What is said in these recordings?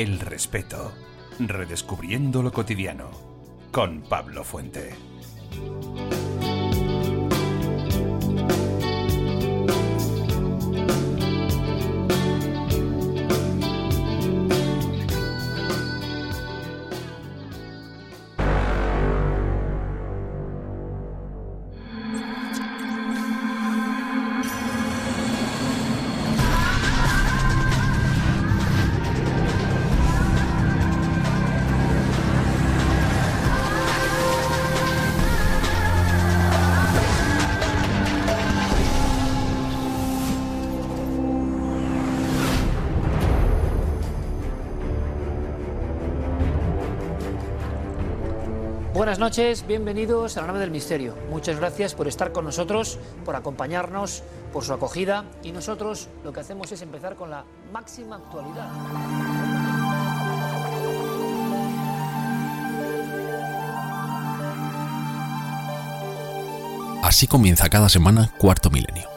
El respeto. Redescubriendo lo cotidiano. Con Pablo Fuente. Noches, bienvenidos a la nave del misterio. Muchas gracias por estar con nosotros, por acompañarnos, por su acogida y nosotros lo que hacemos es empezar con la máxima actualidad. Así comienza cada semana Cuarto Milenio,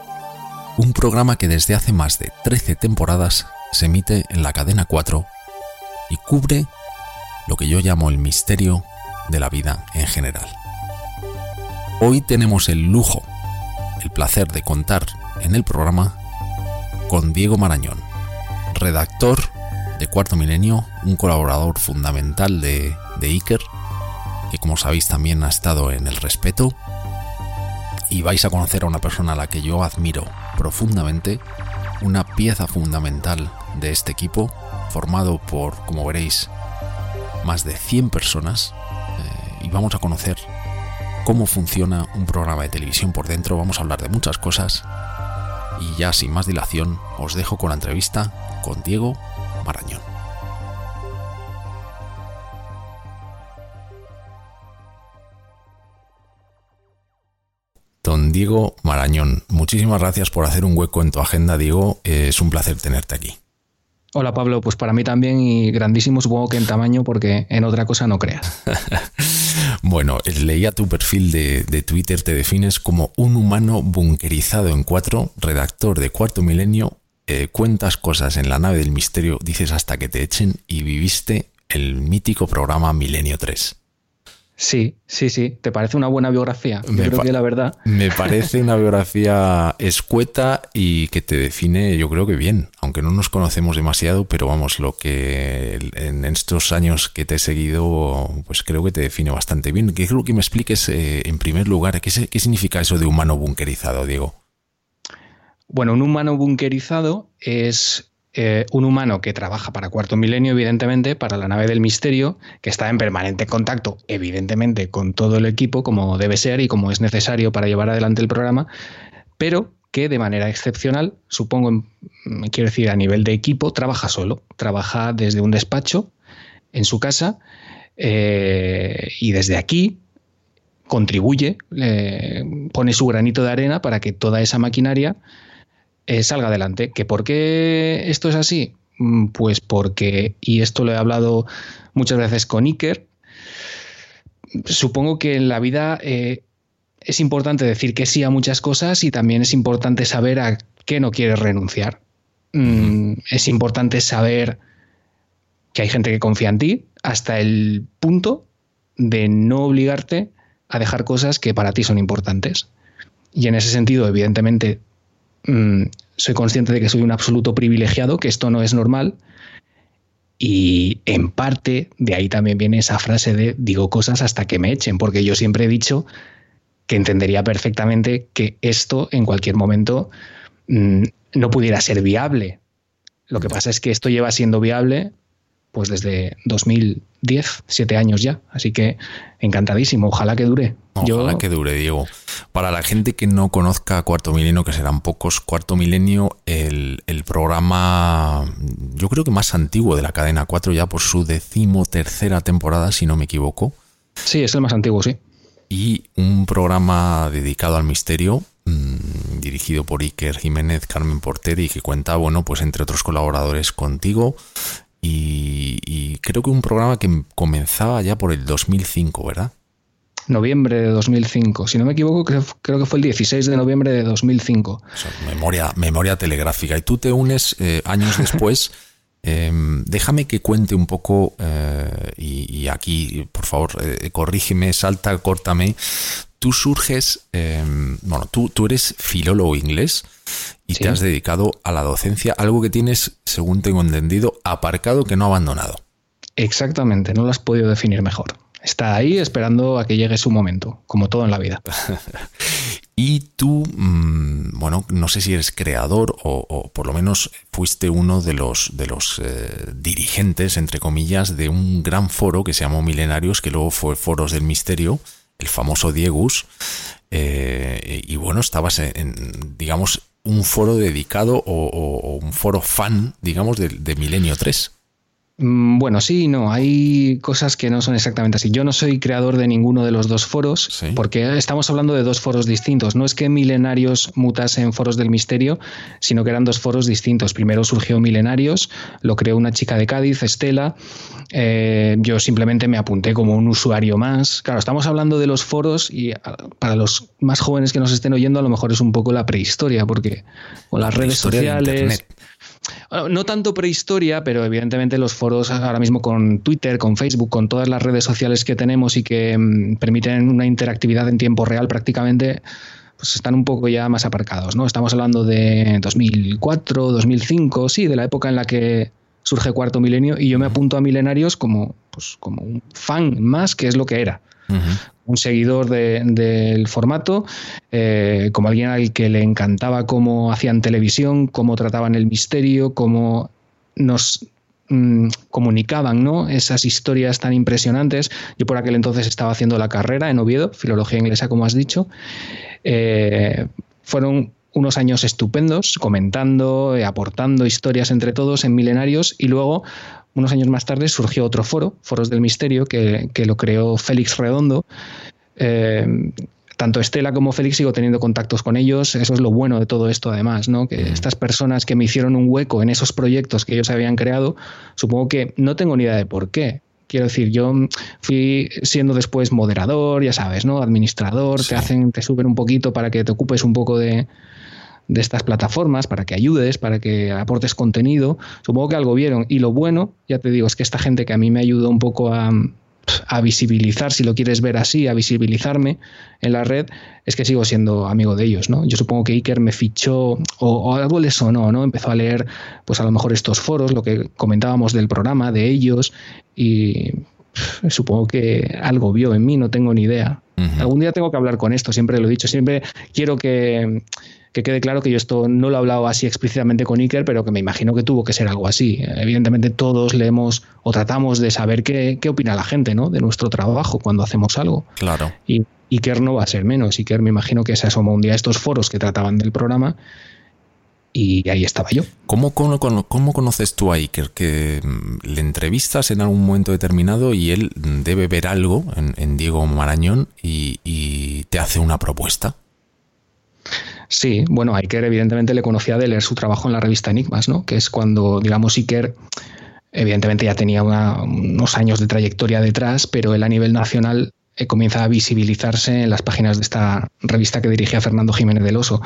un programa que desde hace más de 13 temporadas se emite en la cadena 4 y cubre lo que yo llamo el misterio de la vida en general. Hoy tenemos el lujo, el placer de contar en el programa con Diego Marañón, redactor de Cuarto Milenio, un colaborador fundamental de, de Iker, que como sabéis también ha estado en El Respeto, y vais a conocer a una persona a la que yo admiro profundamente, una pieza fundamental de este equipo, formado por, como veréis, más de 100 personas y vamos a conocer cómo funciona un programa de televisión por dentro, vamos a hablar de muchas cosas y ya sin más dilación os dejo con la entrevista con Diego Marañón. Don Diego Marañón, muchísimas gracias por hacer un hueco en tu agenda, Diego. Es un placer tenerte aquí. Hola Pablo, pues para mí también y grandísimo supongo que en tamaño porque en otra cosa no creas. bueno, leía tu perfil de, de, Twitter, te defines como un humano bunkerizado en cuatro, redactor de Cuarto Milenio, eh, cuentas cosas en la nave del misterio, dices hasta que te echen y viviste el mítico programa Milenio 3. Sí, sí, sí. ¿Te parece una buena biografía? Yo creo que la verdad. Me parece una biografía escueta y que te define, yo creo que bien. Aunque no nos conocemos demasiado, pero vamos, lo que en estos años que te he seguido, pues creo que te define bastante bien. Que creo que me expliques, eh, en primer lugar, ¿qué, ¿qué significa eso de humano bunkerizado, Diego? Bueno, un humano bunkerizado es eh, un humano que trabaja para Cuarto Milenio, evidentemente, para la nave del misterio, que está en permanente contacto, evidentemente, con todo el equipo, como debe ser y como es necesario para llevar adelante el programa, pero que de manera excepcional, supongo, quiero decir, a nivel de equipo, trabaja solo, trabaja desde un despacho en su casa eh, y desde aquí contribuye, pone su granito de arena para que toda esa maquinaria eh, salga adelante. ¿Que ¿Por qué esto es así? Mm, pues porque, y esto lo he hablado muchas veces con Iker, supongo que en la vida eh, es importante decir que sí a muchas cosas y también es importante saber a qué no quieres renunciar. Mm, es importante saber que hay gente que confía en ti hasta el punto de no obligarte a dejar cosas que para ti son importantes. Y en ese sentido, evidentemente, Mm, soy consciente de que soy un absoluto privilegiado, que esto no es normal. Y en parte de ahí también viene esa frase de digo cosas hasta que me echen, porque yo siempre he dicho que entendería perfectamente que esto en cualquier momento mm, no pudiera ser viable. Lo que pasa es que esto lleva siendo viable pues desde 2010, siete años ya. Así que encantadísimo, ojalá que dure. Ojalá que dure, Diego. Para la gente que no conozca Cuarto Milenio, que serán pocos, Cuarto Milenio, el, programa, yo creo que más antiguo de la cadena 4, ya por su decimotercera temporada, si no me equivoco. Sí, es el más antiguo, sí. Y un programa dedicado al misterio, mmm, dirigido por Iker Jiménez, Carmen Porter, y que cuenta, bueno, pues entre otros colaboradores contigo, y, creo que un programa que comenzaba ya por el 2005, ¿verdad? Noviembre de 2005. Si no me equivoco, creo, que fue el 16 de noviembre de 2005. memoria, memoria telegráfica. Y tú te unes eh, años después Em, déjame que cuente un poco, eh, y, aquí, por favor, eh, corrígeme, salta, córtame. Tú surges, em, bueno, tú, tú, eres filólogo inglés y te has dedicado a la docencia, algo que tienes, según tengo entendido, aparcado que no abandonado. Exactamente, no lo has podido definir mejor. Está ahí esperando a que llegue su momento, como todo en la vida. Y tú, mm, bueno, no sé si eres creador o, por lo menos fuiste uno de los, de los eh, dirigentes, entre comillas, de un gran foro que se llamó Milenarios, que luego fue Foros del Misterio, el famoso Diegus. Eh, y bueno, estabas en, digamos, un foro dedicado o, un foro fan, digamos, de, de Milenio 3. Mm, bueno, sí y no. Hay cosas que no son exactamente así. Yo no soy creador de ninguno de los dos foros, porque estamos hablando de dos foros distintos. No es que Milenarios mutase en foros del misterio, sino que eran dos foros distintos. Primero surgió Milenarios, lo creó una chica de Cádiz, Estela. Eh, yo simplemente me apunté como un usuario más. Claro, estamos hablando de los foros y ah, para los más jóvenes que nos estén oyendo, a lo mejor es un poco la prehistoria, porque con las redes sociales. No tanto prehistoria, pero evidentemente los foros ahora mismo con Twitter, con Facebook, con todas las redes sociales que tenemos y que mm, permiten una interactividad en tiempo real prácticamente, pues están un poco ya más aparcados, ¿no? Estamos hablando de 2004, 2005, sí, de la época en la que surge Cuarto Milenio y yo me apunto a Milenarios como, pues, como un fan más, que es lo que era un seguidor del formato, eh, como alguien al que le encantaba cómo hacían televisión, cómo trataban el misterio, cómo nos mm, comunicaban ¿no? esas historias tan impresionantes. Yo por aquel entonces estaba haciendo la carrera en Oviedo, filología inglesa, como has dicho. Eh, fueron unos años estupendos, comentando, eh, aportando historias entre todos en milenarios y luego unos años más tarde surgió otro foro, Foros del Misterio, que, lo creó Félix Redondo. Eh, tanto Estela como Félix sigo teniendo contactos con ellos. Eso es lo bueno de todo esto, además, ¿no? Que mm. estas personas que me hicieron un hueco en esos proyectos que ellos habían creado, supongo que no tengo ni idea de por qué. Quiero decir, yo fui siendo después moderador, ya sabes, ¿no? Administrador, te hacen, te suben un poquito para que te ocupes un poco de, de estas plataformas para que ayudes, para que aportes contenido. Supongo que algo vieron. Y lo bueno, ya te digo, es que esta gente que a mí me ayudó un poco a, visibilizar, si lo quieres ver así, a visibilizarme en la red, es que sigo siendo amigo de ellos, ¿no? Yo supongo que Iker me fichó o, algo le sonó, ¿no? Empezó a leer, pues a lo mejor estos foros, lo que comentábamos del programa, de ellos, y supongo que algo vio en mí, no tengo ni idea. Algún día tengo que hablar con esto, siempre lo he dicho, siempre quiero que que quede claro que yo esto no lo he hablado así explícitamente con Iker, pero que me imagino que tuvo que ser algo así. Evidentemente todos leemos o tratamos de saber qué, opina la gente ¿no? de nuestro trabajo cuando hacemos algo. Claro. Y Iker no va a ser menos. Iker me imagino que se asomó un día a estos foros que trataban del programa y ahí estaba yo. ¿Cómo, cómo, conoces tú a Iker? Que mm, le entrevistas en algún momento determinado y él debe ver algo en, Diego Marañón y, te hace una propuesta. Sí, bueno, Iker evidentemente le conocía de leer su trabajo en la revista Enigmas, ¿no? Que es cuando, digamos, Iker evidentemente ya tenía unos años de trayectoria detrás, pero él a nivel nacional eh, comienza a visibilizarse en las páginas de esta revista que dirigía Fernando Jiménez del Oso.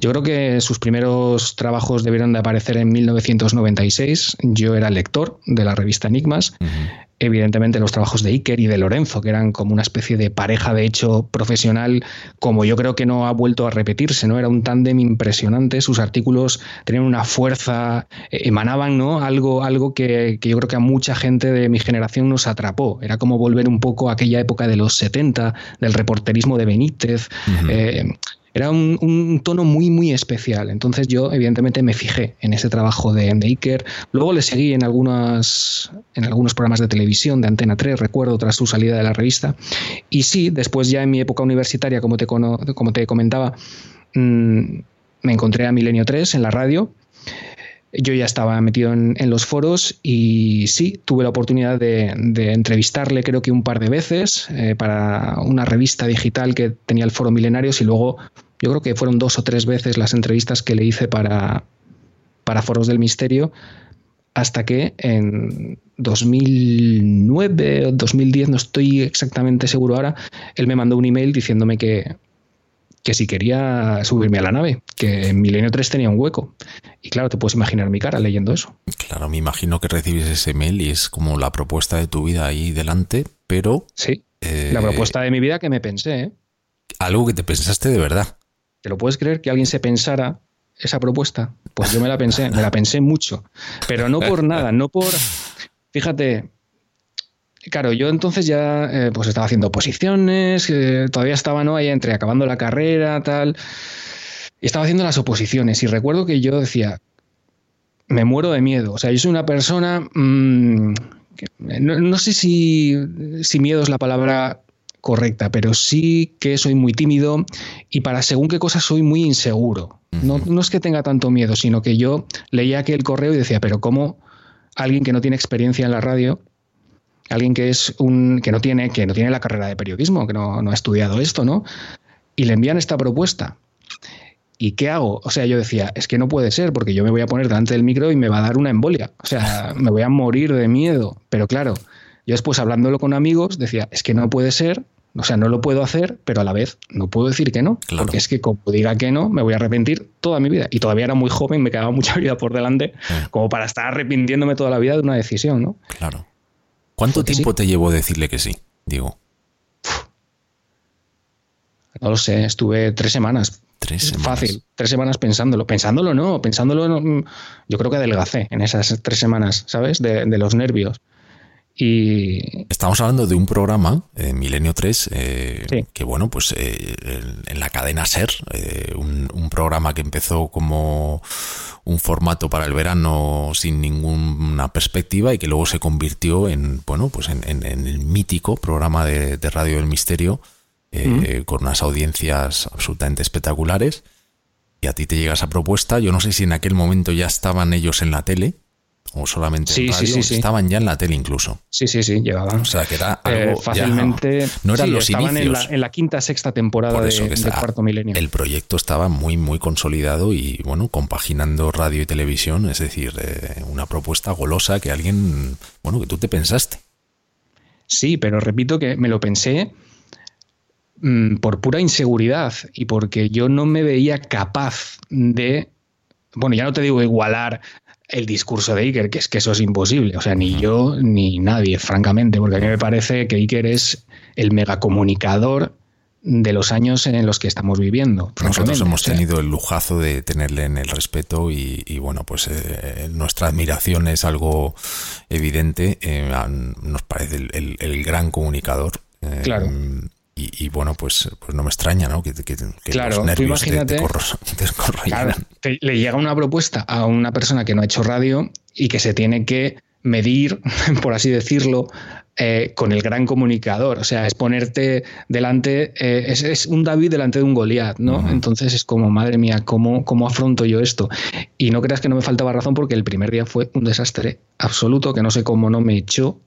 Yo creo que sus primeros trabajos debieron de aparecer en 1996. Yo era lector de la revista Enigmas evidentemente los trabajos de Iker y de Lorenzo, que eran como una especie de pareja de hecho profesional, como yo creo que no ha vuelto a repetirse, ¿no? Era un tándem impresionante, sus artículos tenían una fuerza, eh, emanaban, ¿no? Algo, algo que, yo creo que a mucha gente de mi generación nos atrapó. Era como volver un poco a aquella época de los 70, del reporterismo de Benítez. Era un, tono muy, muy especial. Entonces yo, evidentemente, me fijé en ese trabajo de, Iker. Luego le seguí en, algunas, en algunos programas de televisión de Antena 3, recuerdo, tras su salida de la revista. Y sí, después ya en mi época universitaria, como te, como te comentaba, mm, me encontré a Milenio 3 en la radio yo ya estaba metido en, los foros y sí, tuve la oportunidad de, entrevistarle creo que un par de veces eh, para una revista digital que tenía el foro Milenarios y luego yo creo que fueron dos o tres veces las entrevistas que le hice para, para Foros del Misterio hasta que en 2009 o 2010, no estoy exactamente seguro ahora, él me mandó un email diciéndome que, que si quería subirme a la nave, que en Milenio 3 tenía un hueco. Y claro, te puedes imaginar mi cara leyendo eso. Claro, me imagino que recibes ese mail y es como la propuesta de tu vida ahí delante, pero... Sí, la eh, propuesta de mi vida que me pensé. ¿eh? Algo que te pensaste de verdad. ¿Te lo puedes creer que alguien se pensara esa propuesta? Pues yo me la pensé, me la pensé mucho. Pero no por nada, no por... Fíjate, Claro, yo entonces ya eh, pues estaba haciendo oposiciones, eh, todavía estaba ¿no? ahí entre acabando la carrera, tal. Y estaba haciendo las oposiciones. Y recuerdo que yo decía, me muero de miedo. O sea, yo soy una persona. Mm, no, sé si, si miedo es la palabra correcta, pero sí que soy muy tímido y para según qué cosas soy muy inseguro. No, no, es que tenga tanto miedo, sino que yo leía aquel correo y decía, pero ¿cómo alguien que no tiene experiencia en la radio alguien que es un que no tiene que no tiene la carrera de periodismo, que no, ha estudiado esto, ¿no? Y le envían esta propuesta. ¿Y qué hago? O sea, yo decía, es que no puede ser, porque yo me voy a poner delante del micro y me va a dar una embolia. O sea, me voy a morir de miedo. Pero claro, yo después hablándolo con amigos decía, es que no puede ser, o sea, no lo puedo hacer, pero a la vez no puedo decir que no. Porque es que como diga que no, me voy a arrepentir toda mi vida. Y todavía era muy joven, me quedaba mucha vida por delante, como para estar arrepintiéndome toda la vida de una decisión, ¿no? Claro. ¿Cuánto tiempo te llevó decirle que sí, Diego? No lo sé, estuve tres semanas. Tres semanas. Fácil, tres semanas pensándolo. Pensándolo no, pensándolo yo creo que adelgacé en esas tres semanas, ¿sabes? De, los nervios. Y... Estamos hablando de un programa, eh, Milenio 3, eh, que bueno, pues eh, en la cadena Ser, un, un, programa que empezó como un formato para el verano sin ninguna perspectiva y que luego se convirtió en, bueno, pues en, el mítico programa de, Radio del Misterio eh, con unas audiencias absolutamente espectaculares. Y a ti te llega esa propuesta. Yo no sé si en aquel momento ya estaban ellos en la tele o solamente sí, sí, sí, estaban ya en la tele incluso. Sí, sí, sí, llevaban. O sea, que era eh, algo fácilmente. no eran los estaban inicios. En la, en la, quinta, sexta temporada de, cuarto milenio. El proyecto estaba muy, muy consolidado y, bueno, compaginando radio y televisión, es decir, eh, una propuesta golosa que alguien, bueno, que tú te pensaste. Sí, pero repito que me lo pensé mm, por pura inseguridad y porque yo no me veía capaz de bueno, ya no te digo igualar el discurso de Iker, que es que eso es imposible. O sea, ni yo ni nadie, francamente, porque a mí me parece que Iker es el megacomunicador de los años en los que estamos viviendo. Nosotros hemos tenido el lujazo de tenerle en el respeto y, bueno, pues eh, nuestra admiración es algo evidente. Eh, nos parece el, gran comunicador. Eh, claro. Y, bueno, pues, pues no me extraña, ¿no? Que, claro, los nervios imagínate, le llega una propuesta a una persona que no ha hecho radio y que se tiene que medir, por así decirlo, eh, con el gran comunicador. O sea, es ponerte delante, eh, es, un David delante de un Goliat, ¿no? Entonces es como, madre mía, ¿cómo, ¿cómo afronto yo esto? Y no creas que no me faltaba razón porque el primer día fue un desastre absoluto, que no sé cómo no me echó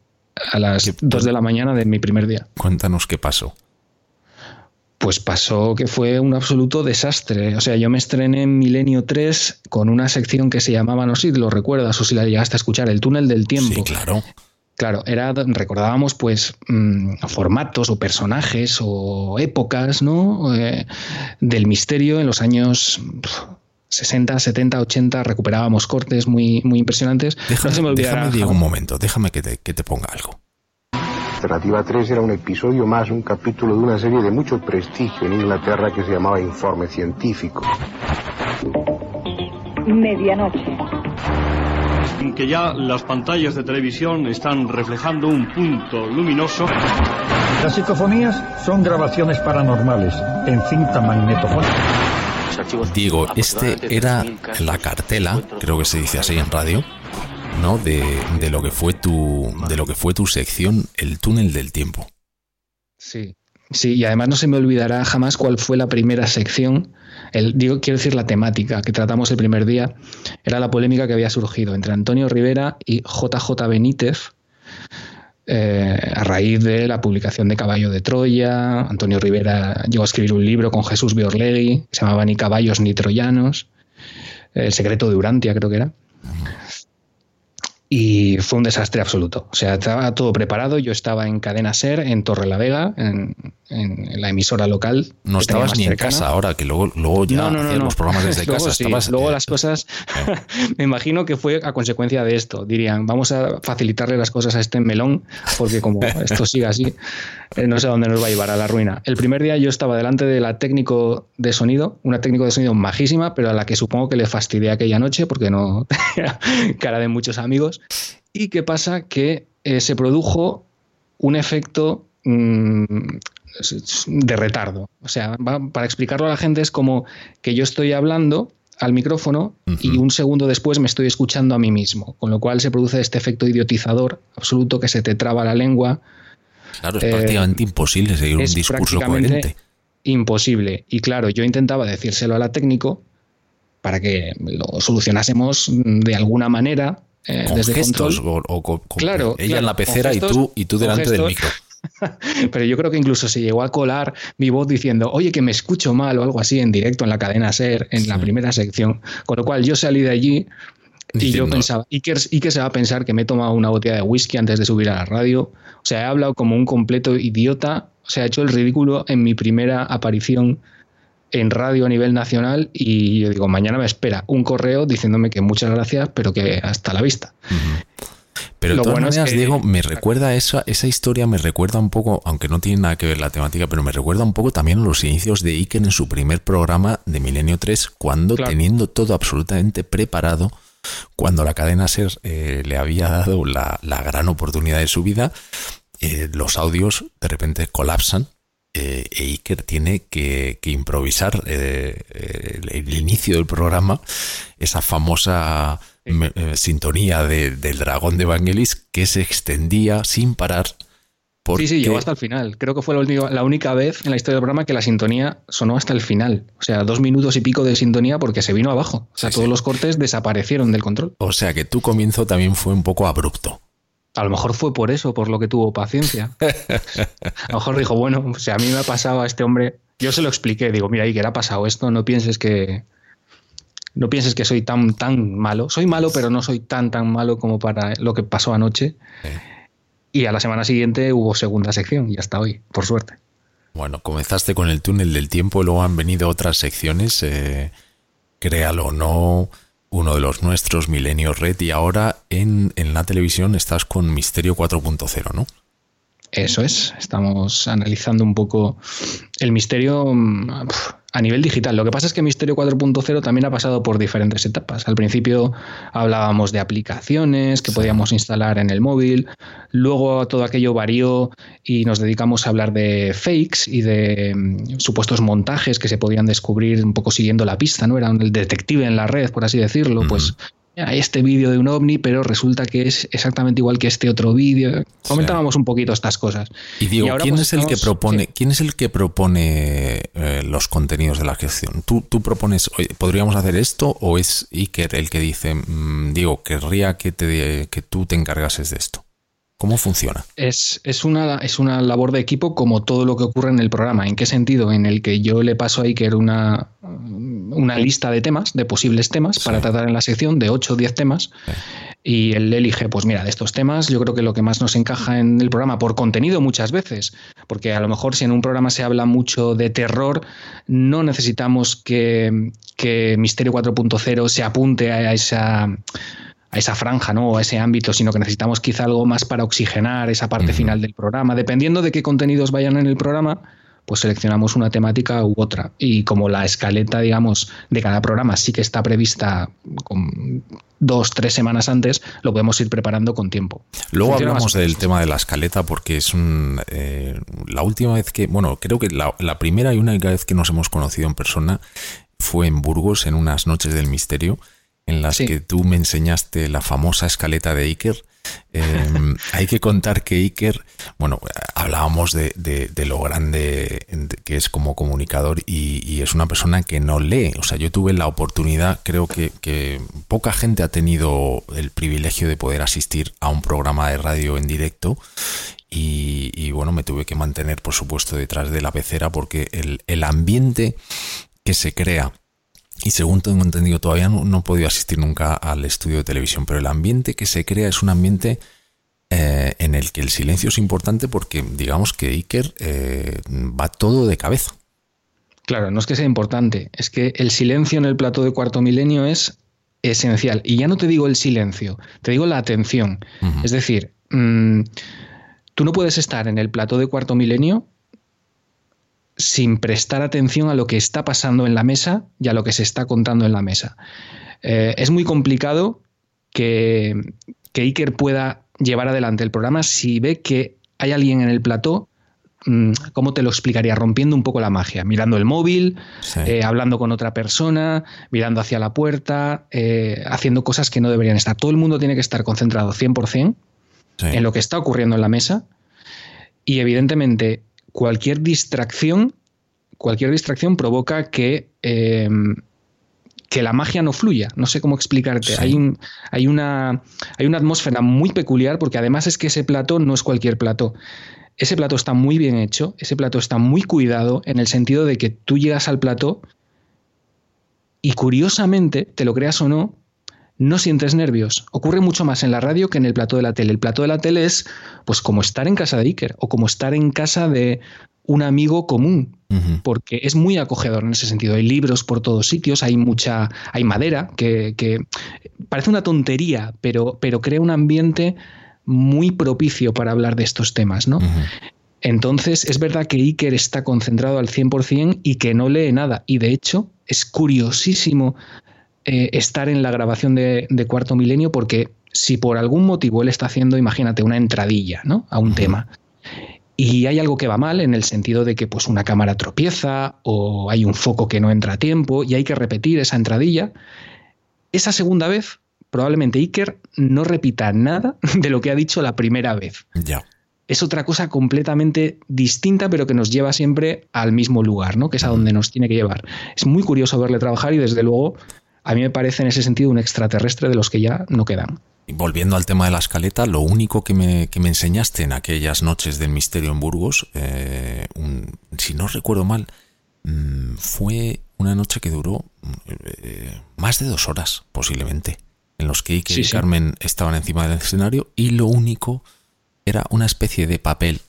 a las 2 de la mañana de mi primer día. Cuéntanos qué pasó pues pasó que fue un absoluto desastre. O sea, yo me estrené en Milenio 3 con una sección que se llamaba, no sé si lo recuerdas o si la llegaste a escuchar, El túnel del tiempo. Sí, claro. Claro, era, recordábamos pues mm, formatos o personajes o épocas, ¿no? Eh, del misterio en los años 60, 70, 80, recuperábamos cortes muy, muy impresionantes. Déjame, déjame un momento, déjame que te, que te ponga algo. Alternativa 3 era un episodio más, un capítulo de una serie de mucho prestigio en Inglaterra que se llamaba Informe Científico. Medianoche. En que ya las pantallas de televisión están reflejando un punto luminoso. Las psicofonías son grabaciones paranormales en cinta magnetofónica. Diego, este era la cartela, creo que se dice así en radio, ¿no? De, lo que fue tu, de lo que fue tu sección, el túnel del tiempo. Sí, sí, y además no se me olvidará jamás cuál fue la primera sección. El, digo, quiero decir la temática que tratamos el primer día. Era la polémica que había surgido entre Antonio Rivera y JJ Benítez. Eh, a raíz de la publicación de Caballo de Troya, Antonio Rivera llegó a escribir un libro con Jesús Biorlegui, que se llamaba Ni caballos ni troyanos, El secreto de Urantia creo que era y fue un desastre absoluto. O sea, estaba todo preparado, yo estaba en Cadena Ser, en Torre la Vega, en, en, la emisora local. No estabas ni en casa ahora, que luego, luego ya no, los programas desde luego casa. Sí. luego las cosas, me imagino que fue a consecuencia de esto. Dirían, vamos a facilitarle las cosas a este melón, porque como esto sigue así, eh, no sé a dónde nos va a llevar, a la ruina. El primer día yo estaba delante de la técnico de sonido, una técnico de sonido majísima, pero a la que supongo que le fastidié aquella noche, porque no cara de muchos amigos. ¿Y qué pasa? Que eh, se produjo un efecto mm, de retardo. O sea, para explicarlo a la gente es como que yo estoy hablando al micrófono y un segundo después me estoy escuchando a mí mismo, con lo cual se produce este efecto idiotizador absoluto que se te traba la lengua. Claro, es prácticamente eh, imposible seguir un discurso coherente. Imposible. Y claro, yo intentaba decírselo a la técnico para que lo solucionásemos de alguna manera eh, con gestos o, claro, ella en la pecera y tú y tú delante del micro. Pero yo creo que incluso se llegó a colar mi voz diciendo, oye, que me escucho mal o algo así en directo en la cadena SER, en la primera sección. Con lo cual yo salí de allí y yo pensaba, ¿y qué, se va a pensar que me he tomado una botella de whisky antes de subir a la radio? O sea, he hablado como un completo idiota, o sea, he hecho el ridículo en mi primera aparición en radio a nivel nacional y yo digo, mañana me espera un correo diciéndome que muchas gracias, pero que hasta la vista. Pero de todas maneras, Diego, me recuerda esa, esa historia, me recuerda un poco, aunque no tiene nada que ver la temática, pero me recuerda un poco también a los inicios de Iker en su primer programa de Milenio 3, cuando teniendo todo absolutamente preparado, cuando la cadena SER eh, le había dado la, gran oportunidad de su vida, eh, los audios de repente colapsan eh, Iker tiene que, improvisar eh, el, inicio del programa, esa famosa eh, sintonía del dragón de Vangelis que se extendía sin parar. Sí, sí, llegó hasta el final. Creo que fue la, la, única vez en la historia del programa que la sintonía sonó hasta el final. O sea, dos minutos y pico de sintonía porque se vino abajo. O sea, todos los cortes desaparecieron del control. O sea, que tu comienzo también fue un poco abrupto. A lo mejor fue por eso, por lo que tuvo paciencia. A lo mejor dijo, bueno, si a mí me ha pasado a este hombre, yo se lo expliqué, digo, mira, que le ha pasado esto, no pienses que no pienses que soy tan tan malo. Soy malo, pero no soy tan tan malo como para lo que pasó anoche. Y a la semana siguiente hubo segunda sección y hasta hoy, por suerte. Bueno, comenzaste con el túnel del tiempo, luego han venido otras secciones, eh, créalo o no, uno de los nuestros, Milenio Red, y ahora en, en la televisión estás con Misterio 4.0, ¿no? Eso es, estamos analizando un poco el misterio mm, a nivel digital. Lo que pasa es que Misterio 4.0 también ha pasado por diferentes etapas. Al principio hablábamos de aplicaciones que podíamos instalar en el móvil, luego todo aquello varió y nos dedicamos a hablar de fakes y de mm, supuestos montajes que se podían descubrir un poco siguiendo la pista, ¿no? Era el detective en la red, por así decirlo, pues hay este vídeo de un ovni, pero resulta que es exactamente igual que este otro vídeo. Comentábamos un poquito estas cosas. Y digo, ¿quién, pues, es el que propone, ¿quién es el que propone eh, los contenidos de la gestión? ¿Tú, tú propones, podríamos hacer esto o es Iker el que dice, mm, digo, querría que, te, que tú te encargases de esto? ¿Cómo funciona? Es, es, una, es una labor de equipo como todo lo que ocurre en el programa. ¿En qué sentido? En el que yo le paso a Iker una, una lista de temas, de posibles temas, para tratar en la sección de 8 o 10 temas. Y él elige, pues mira, de estos temas, yo creo que lo que más nos encaja en el programa, por contenido muchas veces, porque a lo mejor si en un programa se habla mucho de terror, no necesitamos que, que Misterio 4.0 se apunte a esa a esa franja, ¿no? O a ese ámbito, sino que necesitamos quizá algo más para oxigenar esa parte final del programa. Dependiendo de qué contenidos vayan en el programa, pues seleccionamos una temática u otra. Y como la escaleta, digamos, de cada programa sí que está prevista con dos, tres semanas antes, lo podemos ir preparando con tiempo. Luego hablamos del tema de la escaleta porque es un, eh, la última vez que, bueno, creo que la, la primera y única vez que nos hemos conocido en persona fue en Burgos, en unas noches del misterio en las que tú me enseñaste la famosa escaleta de Iker. Em, hay que contar que Iker, bueno, hablábamos de, lo grande que es como comunicador y, es una persona que no lee. O sea, yo tuve la oportunidad, creo que, que, poca gente ha tenido el privilegio de poder asistir a un programa de radio en directo. Y, bueno, me tuve que mantener, por supuesto, detrás de la pecera porque el, el ambiente que se crea y según tengo entendido, todavía no, he podido asistir nunca al estudio de televisión, pero el ambiente que se crea es un ambiente eh, en el que el silencio es importante porque digamos que Iker eh, va todo de cabeza. Claro, no es que sea importante, es que el silencio en el plato de cuarto milenio es esencial. Y ya no te digo el silencio, te digo la atención. Es decir, mm, tú no puedes estar en el plato de cuarto milenio sin prestar atención a lo que está pasando en la mesa y a lo que se está contando en la mesa. Eh, es muy complicado que, que Iker pueda llevar adelante el programa si ve que hay alguien en el plató mm, ¿cómo te lo explicaría? Rompiendo un poco la magia, mirando el móvil, eh, hablando con otra persona, mirando hacia la puerta, eh, haciendo cosas que no deberían estar. Todo el mundo tiene que estar concentrado 100% en lo que está ocurriendo en la mesa y evidentemente cualquier distracción, cualquier distracción provoca que eh, que la magia no fluya. No sé cómo explicarte. Hay, un, hay, una, hay una atmósfera muy peculiar porque además es que ese plato no es cualquier plato. Ese plato está muy bien hecho, ese plato está muy cuidado en el sentido de que tú llegas al plato y curiosamente, te lo creas o no, no sientes nervios. Ocurre mucho más en la radio que en el plato de la tele. El plato de la tele es pues como estar en casa de Iker o como estar en casa de un amigo común, porque es muy acogedor en ese sentido. Hay libros por todos sitios, hay mucha, hay madera, que, parece una tontería, pero, pero crea un ambiente muy propicio para hablar de estos temas, ¿no? Entonces, es verdad que Iker está concentrado al 100% y que no lee nada. Y de hecho, es curiosísimo eh, estar en la grabación de, Cuarto Milenio porque si por algún motivo él está haciendo, imagínate, una entradilla ¿no? a un tema y hay algo que va mal en el sentido de que pues una cámara tropieza o hay un foco que no entra a tiempo y hay que repetir esa entradilla. Esa segunda vez, probablemente Iker no repita nada de lo que ha dicho la primera vez. Ya. Es otra cosa completamente distinta, pero que nos lleva siempre al mismo lugar, ¿no? Que es a donde nos tiene que llevar. Es muy curioso verle trabajar y desde luego a mí me parece en ese sentido un extraterrestre de los que ya no quedan. Y volviendo al tema de la escaleta, lo único que me, que me enseñaste en aquellas noches del misterio en Burgos, eh, si no recuerdo mal, mm, fue una noche que duró eh, más de dos horas, posiblemente, en los que Ike y Carmen estaban encima del escenario y lo único era una especie de papel,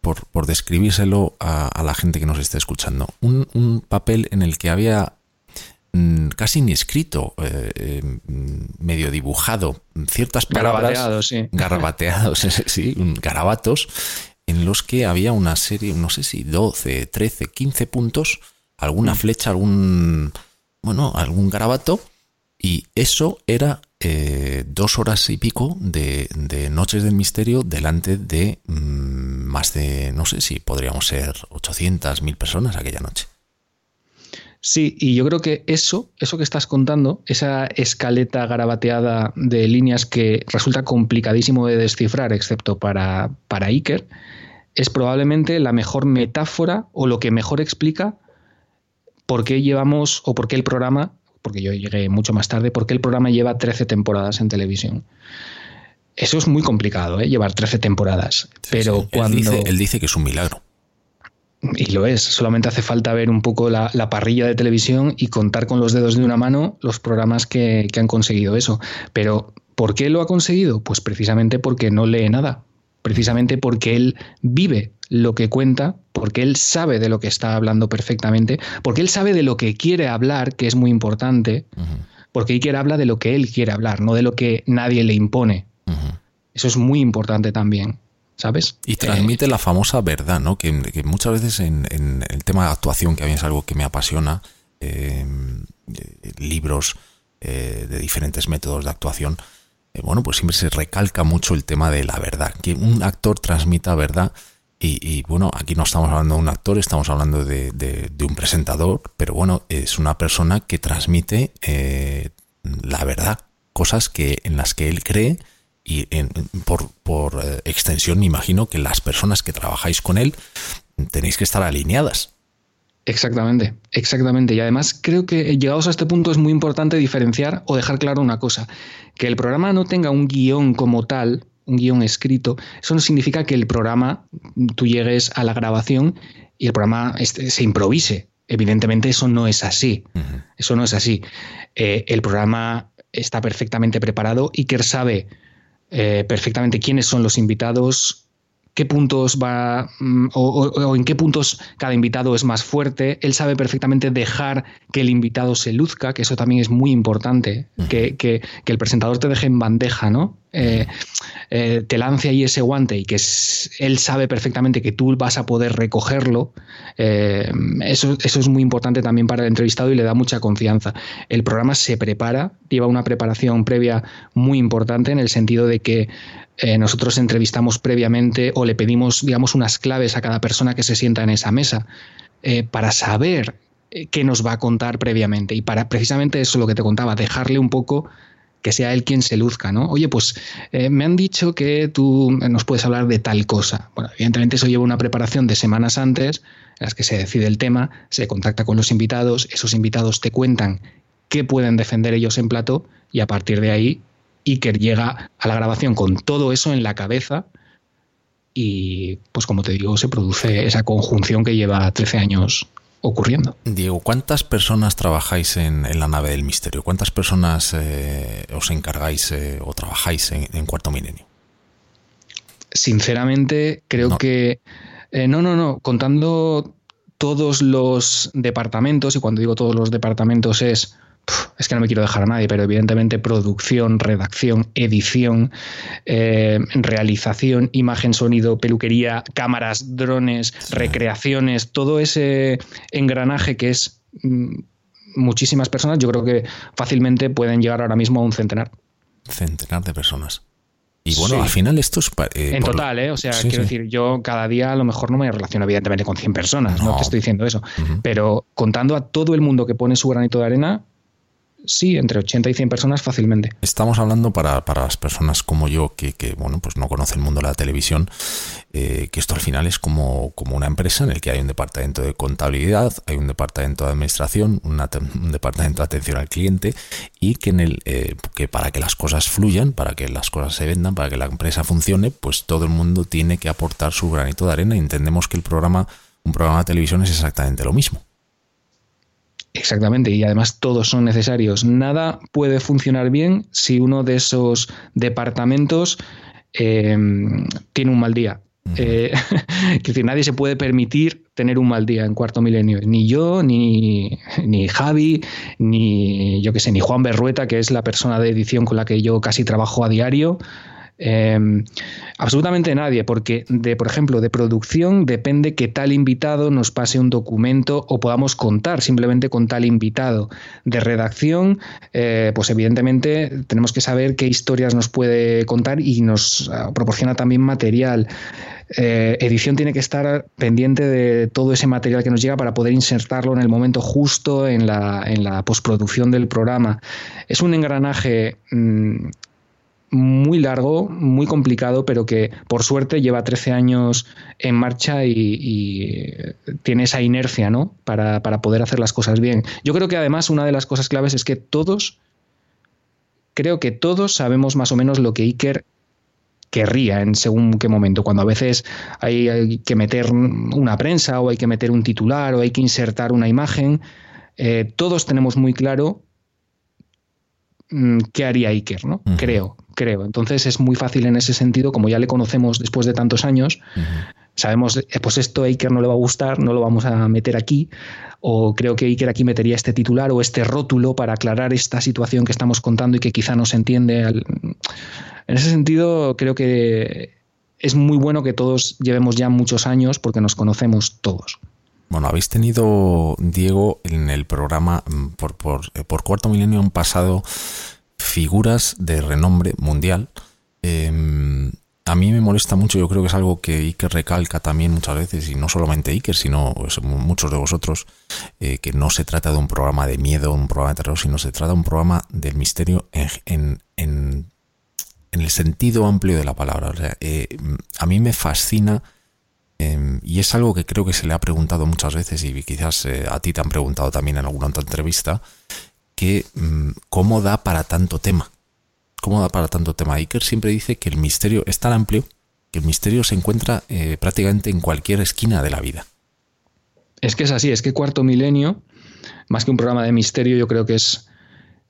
por, por describírselo a, la gente que nos está escuchando, un, un papel en el que había casi ni escrito, eh, eh, medio dibujado, ciertas palabras garabateados, sí. garabateados, sí, garabatos, en los que había una serie, no sé si 12, 13, 15 puntos, alguna mm. flecha, algún, bueno, algún garabato, y eso era eh, dos horas y pico de, Noches del Misterio delante de mm, más de, no sé si podríamos ser 800, 1000 personas aquella noche. Sí, y yo creo que eso, eso que estás contando, esa escaleta garabateada de líneas que resulta complicadísimo de descifrar, excepto para, para Iker, es probablemente la mejor metáfora o lo que mejor explica por qué llevamos o por qué el programa, porque yo llegué mucho más tarde, por qué el programa lleva 13 temporadas en televisión. Eso es muy complicado, ¿eh? llevar 13 temporadas. pero cuando. él dice que es un milagro y lo es, solamente hace falta ver un poco la, parrilla de televisión y contar con los dedos de una mano los programas que, han conseguido eso. Pero, ¿por qué lo ha conseguido? Pues precisamente porque no lee nada, precisamente porque él vive lo que cuenta, porque él sabe de lo que está hablando perfectamente, porque él sabe de lo que quiere hablar, que es muy importante, porque Iker habla de lo que él quiere hablar, no de lo que nadie le impone. Eso es muy importante también. ¿Sabes? Y transmite la famosa verdad, ¿no? Que, muchas veces en, el tema de actuación, que a mí es algo que me apasiona, eh, libros eh, de diferentes métodos de actuación, eh, bueno, pues siempre se recalca mucho el tema de la verdad, que un actor transmita verdad. Y, bueno, aquí no estamos hablando de un actor, estamos hablando de, de un presentador, pero bueno, es una persona que transmite la verdad, cosas que en las que él cree y por, eh, extensión me imagino que las personas que trabajáis con él tenéis que estar alineadas. Exactamente, exactamente. Y además creo que llegados a este punto es muy importante diferenciar o dejar claro una cosa, que el programa no tenga un guion como tal, un guion escrito, eso no significa que el programa, tú llegues a la grabación y el programa este, se improvise. Evidentemente eso no es así. Eso no es así. Eh, el programa está perfectamente preparado y que sabe eh, perfectamente quiénes son los invitados, qué puntos va mm, o, en qué puntos cada invitado es más fuerte. Él sabe perfectamente dejar que el invitado se luzca, que eso también es muy importante, que, el presentador te deje en bandeja, ¿no? Eh, eh, te lance ahí ese guante y que él sabe perfectamente que tú vas a poder recogerlo, eh, eso, eso es muy importante también para el entrevistado y le da mucha confianza. El programa se prepara, lleva una preparación previa muy importante en el sentido de que eh, nosotros entrevistamos previamente o le pedimos, digamos, unas claves a cada persona que se sienta en esa mesa eh, para saber eh, qué nos va a contar previamente y para precisamente eso lo que te contaba, dejarle un poco que sea él quien se luzca, ¿no? Oye, pues me han dicho que tú nos puedes hablar de tal cosa. Bueno, evidentemente eso lleva una preparación de semanas antes, en las que se decide el tema, se contacta con los invitados, esos invitados te cuentan qué pueden defender ellos en plato y a partir de ahí Iker llega a la grabación con todo eso en la cabeza y, pues como te digo, se produce esa conjunción que lleva 13 años ocurriendo. Diego, ¿cuántas personas trabajáis en, la nave del misterio? ¿Cuántas personas eh, os encargáis eh, o trabajáis en, Cuarto Milenio? Sinceramente, creo que... Eh, no, no, no, contando todos los departamentos, y cuando digo todos los departamentos es es que no me quiero dejar a nadie, pero evidentemente producción, redacción, edición, eh, realización, imagen, sonido, peluquería, cámaras, drones, recreaciones, todo ese engranaje que es mm, muchísimas personas, yo creo que fácilmente pueden llegar ahora mismo a un centenar. Centenar de personas. Y bueno, al final esto es... Eh, en total, ¿eh? O sea, quiero decir, yo cada día a lo mejor no me relaciono evidentemente con 100 personas, no, te estoy diciendo eso, pero contando a todo el mundo que pone su granito de arena, sí, entre 80 y 100 personas fácilmente. Estamos hablando para, las personas como yo que, bueno, pues no conocen el mundo de la televisión, eh, que esto al final es como, como una empresa en el que hay un departamento de contabilidad, hay un departamento de administración, un departamento de atención al cliente y que, en el, eh, que para que las cosas fluyan, para que las cosas se vendan, para que la empresa funcione, pues todo el mundo tiene que aportar su granito de arena y entendemos que el programa, un programa de televisión es exactamente lo mismo. Exactamente, y además todos son necesarios. Nada puede funcionar bien si uno de esos departamentos em, tiene un mal día. Eh, es decir, nadie se puede permitir tener un mal día en cuarto milenio. Ni yo, ni, ni Javi, ni yo que sé, ni Juan Berrueta, que es la persona de edición con la que yo casi trabajo a diario. Em, absolutamente nadie, porque de, por ejemplo, de producción depende que tal invitado nos pase un documento o podamos contar simplemente con tal invitado. De redacción, eh, pues evidentemente tenemos que saber qué historias nos puede contar y nos ah, proporciona también material. Eh, edición tiene que estar pendiente de todo ese material que nos llega para poder insertarlo en el momento justo en la, en la postproducción del programa. Es un engranaje mm, muy largo, muy complicado, pero que por suerte lleva 13 años en marcha y, tiene esa inercia ¿no? Para, poder hacer las cosas bien. Yo creo que además una de las cosas claves es que todos, creo que todos sabemos más o menos lo que Iker querría en según qué momento, cuando a veces hay, que meter una prensa o hay que meter un titular o hay que insertar una imagen, eh, todos tenemos muy claro mm, qué haría Iker, ¿no? Creo, creo. Entonces es muy fácil en ese sentido, como ya le conocemos después de tantos años, sabemos, eh, pues esto a Iker no le va a gustar, no lo vamos a meter aquí, o creo que Iker aquí metería este titular o este rótulo para aclarar esta situación que estamos contando y que quizá no se entiende. En ese sentido, creo que es muy bueno que todos llevemos ya muchos años porque nos conocemos todos. Bueno, habéis tenido, Diego, en el programa mm, por, por, eh, por cuarto milenio han pasado figuras de renombre mundial. Em, a mí me molesta mucho, yo creo que es algo que Iker recalca también muchas veces, y no solamente Iker, sino pues, muchos de vosotros, eh, que no se trata de un programa de miedo, un programa de terror, sino se trata de un programa del misterio en, en, el sentido amplio de la palabra. Eh, a mí me fascina, em, y es algo que creo que se le ha preguntado muchas veces, y quizás eh, a ti te han preguntado también en alguna otra entrevista, que mm, cómo da para tanto tema. ¿Cómo da para tanto tema? Iker siempre dice que el misterio es tan amplio que el misterio se encuentra eh, prácticamente en cualquier esquina de la vida. Es que es así, es que Cuarto Milenio, más que un programa de misterio, yo creo que es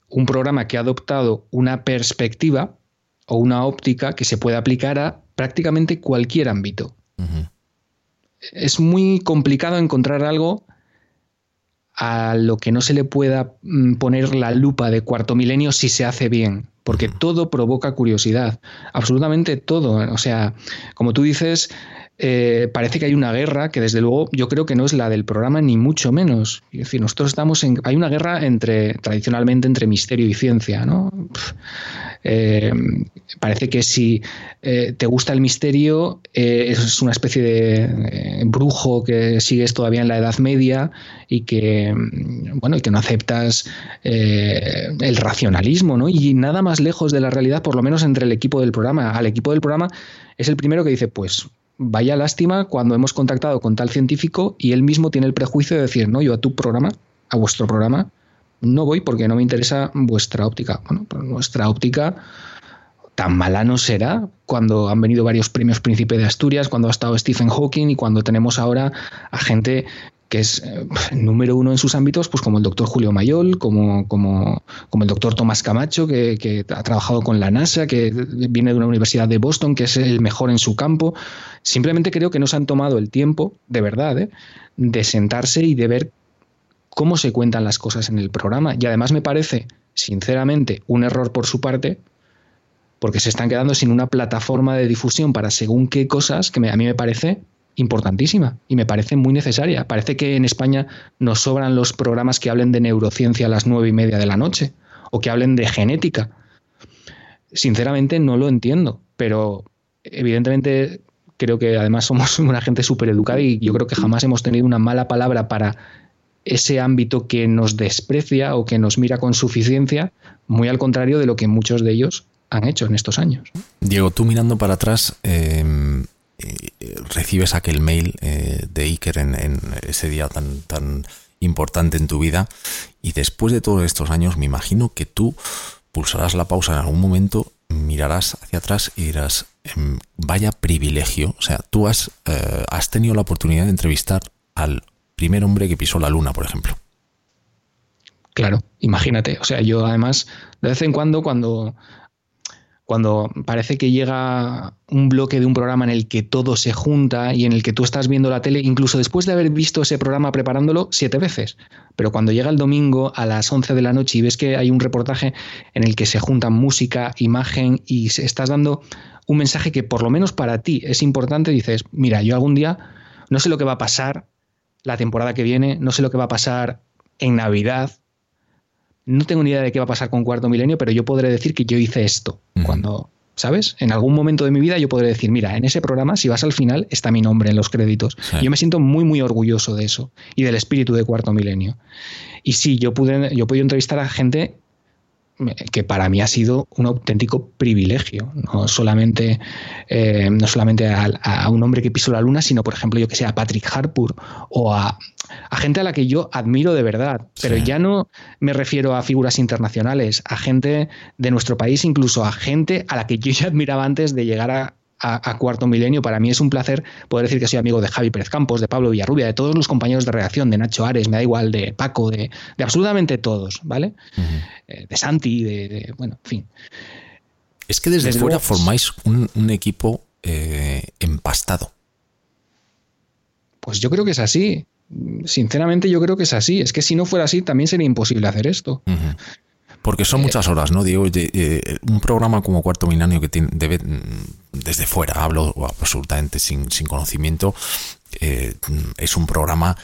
un programa que ha adoptado una perspectiva o una óptica que se puede aplicar a prácticamente cualquier ámbito. Es muy complicado encontrar algo a lo que no se le pueda mm, poner la lupa de cuarto milenio si se hace bien, porque todo provoca curiosidad, absolutamente todo. O sea, como tú dices, eh, parece que hay una guerra que desde luego yo creo que no es la del programa ni mucho menos. Es decir, nosotros estamos en, hay una guerra entre tradicionalmente entre misterio y ciencia, ¿no? Eh, parece que si eh, te gusta el misterio es una especie de brujo que sigues todavía en la Edad Media y que mm, bueno y que no aceptas el racionalismo, ¿no? Y nada más lejos de la realidad, por lo menos entre el equipo del programa. Al equipo del programa es el primero que dice, pues vaya lástima cuando hemos contactado con tal científico y él mismo tiene el prejuicio de decir, no, yo a tu programa, a vuestro programa, no voy porque no me interesa vuestra óptica. Bueno, pues nuestra óptica tan mala no será cuando han venido varios premios Príncipe de Asturias, cuando ha estado Stephen Hawking y cuando tenemos ahora a gente que es eh, número uno en sus ámbitos, pues como el doctor Julio Mayol, como, como, como el doctor Tomás Camacho, que, ha trabajado con la NASA, que viene de una universidad de Boston, que es el mejor en su campo. Simplemente creo que no se han tomado el tiempo, de verdad, ¿eh? de sentarse y de ver cómo se cuentan las cosas en el programa. Y además me parece, sinceramente, un error por su parte, porque se están quedando sin una plataforma de difusión para según qué cosas que a mí me parece importantísima y me parece muy necesaria. Parece que en España nos sobran los programas que hablen de neurociencia a las nueve y media de la noche o que hablen de genética. Sinceramente no lo entiendo, pero evidentemente creo que además somos una gente súper educada y yo creo que jamás hemos tenido una mala palabra para ese ámbito que nos desprecia o que nos mira con suficiencia, muy al contrario de lo que muchos de ellos han hecho en estos años. Diego, tú mirando para atrás, eh, eh, recibes aquel mail eh, de Iker en, ese día tan, tan importante en tu vida y después de todos estos años me imagino que tú pulsarás la pausa en algún momento, mirarás hacia atrás y dirás, em, vaya privilegio, o sea, tú has, eh, has tenido la oportunidad de entrevistar al primer hombre que pisó la luna, por ejemplo. Claro, imagínate. O sea, yo además, de vez en cuando, cuando cuando parece que llega un bloque de un programa en el que todo se junta y en el que tú estás viendo la tele, incluso después de haber visto ese programa preparándolo siete veces. Pero cuando llega el domingo a las 11 de la noche y ves que hay un reportaje en el que se juntan música, imagen y estás dando un mensaje que por lo menos para ti es importante, dices, mira, yo algún día no sé lo que va a pasar la temporada que viene, no sé lo que va a pasar en Navidad, no tengo ni idea de qué va a pasar con Cuarto Milenio, pero yo podré decir que yo hice esto. Cuando, ¿sabes? En algún momento de mi vida yo podré decir, mira, en ese programa, si vas al final, está mi nombre en los créditos. Yo me siento muy, muy orgulloso de eso y del espíritu de Cuarto Milenio. Y sí, yo pude, yo pude entrevistar a gente que para mí ha sido un auténtico privilegio, no solamente, eh, no solamente a, un hombre que pisó la luna, sino por ejemplo yo que sé, a Patrick Harpur o a, gente a la que yo admiro de verdad, pero ya no me refiero a figuras internacionales, a gente de nuestro país, incluso a gente a la que yo ya admiraba antes de llegar a, a, Cuarto Milenio. Para mí es un placer poder decir que soy amigo de Javi Pérez Campos, de Pablo Villarrubia, de todos los compañeros de redacción, de Nacho Ares, me da igual, de Paco, de, absolutamente todos, ¿vale? Eh, de Santi, de, Bueno, en fin. Es que desde, fuera formáis un, equipo eh, empastado. Pues yo creo que es así. Sinceramente, yo creo que es así. Es que si no fuera así, también sería imposible hacer esto. Porque son eh, muchas horas, ¿no? Digo, eh, un programa como Cuarto Milenio que tiene, debe, mm, desde fuera, hablo absolutamente sin, conocimiento, eh, es un programa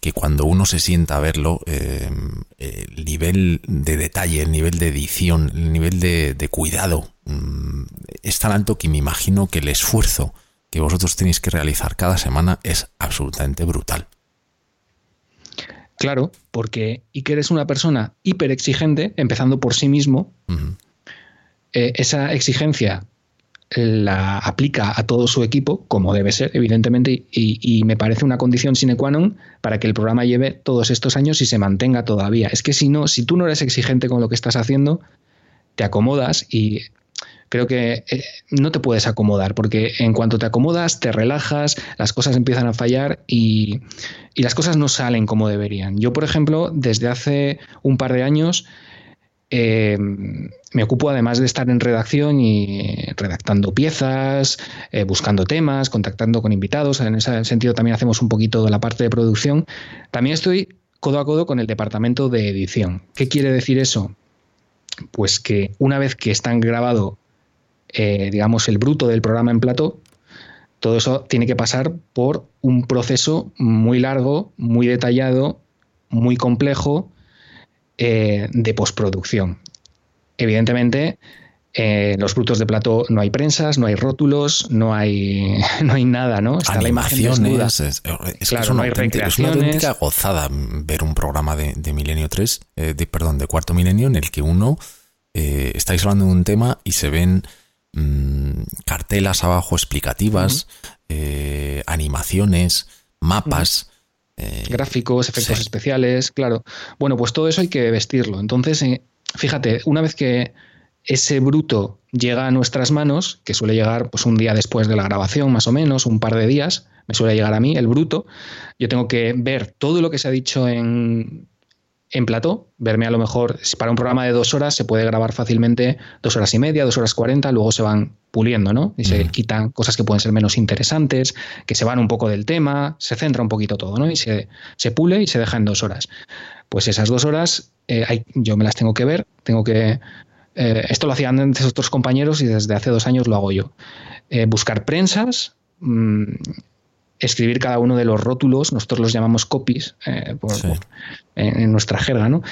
que cuando uno se sienta a verlo, el nivel de detalle, el nivel de edición, el nivel de, de cuidado mm, es tan alto que me imagino que el esfuerzo que vosotros tenéis que realizar cada semana es absolutamente brutal. Claro, porque Iker es una persona hiper exigente, empezando por sí mismo. Eh, esa exigencia la aplica a todo su equipo, como debe ser, evidentemente, y, me parece una condición sine qua non para que el programa lleve todos estos años y se mantenga todavía. Es que si no, si tú no eres exigente con lo que estás haciendo, te acomodas y creo que eh, no te puedes acomodar, porque en cuanto te acomodas, te relajas, las cosas empiezan a fallar y, las cosas no salen como deberían. Yo, por ejemplo, desde hace un par de años eh, me ocupo además de estar en redacción y redactando piezas, eh, buscando temas, contactando con invitados. En ese sentido también hacemos un poquito de la parte de producción. También estoy codo a codo con el departamento de edición. ¿Qué quiere decir eso? Pues que una vez que están grabado, eh, digamos, el bruto del programa en plató, todo eso tiene que pasar por un proceso muy largo, muy detallado, muy complejo eh, de postproducción. Evidentemente, en eh, los brutos de plato no hay prensas, no hay rótulos, no hay, no hay nada, ¿no? Está la imagen desnuda. Es, claro, no hay recreaciones. Es una auténtica gozada ver un programa de, Milenio 3, eh, de, perdón, de Cuarto Milenio, en el que uno eh, estáis hablando de un tema y se ven mm, cartelas abajo explicativas, animaciones, mapas. Gráficos, efectos especiales, claro. Bueno, pues todo eso hay que vestirlo. Entonces, fíjate, una vez que ese bruto llega a nuestras manos, que suele llegar pues, un día después de la grabación, más o menos, un par de días, me suele llegar a mí el bruto. Yo tengo que ver todo lo que se ha dicho en, en plató, verme a lo mejor, para un programa de dos horas se puede grabar fácilmente dos horas y media, dos horas cuarenta, luego se van puliendo, ¿no? Y se quitan cosas que pueden ser menos interesantes, que se van un poco del tema, se centra un poquito todo, ¿no? Y se, se pule y se deja en dos horas. Pues esas dos horas eh, yo me las tengo que ver, tengo que eh, esto lo hacían antes otros compañeros y desde hace dos años lo hago yo. Eh, buscar prensas, mm, escribir cada uno de los rótulos, nosotros los llamamos copies eh, en, nuestra jerga, ¿no?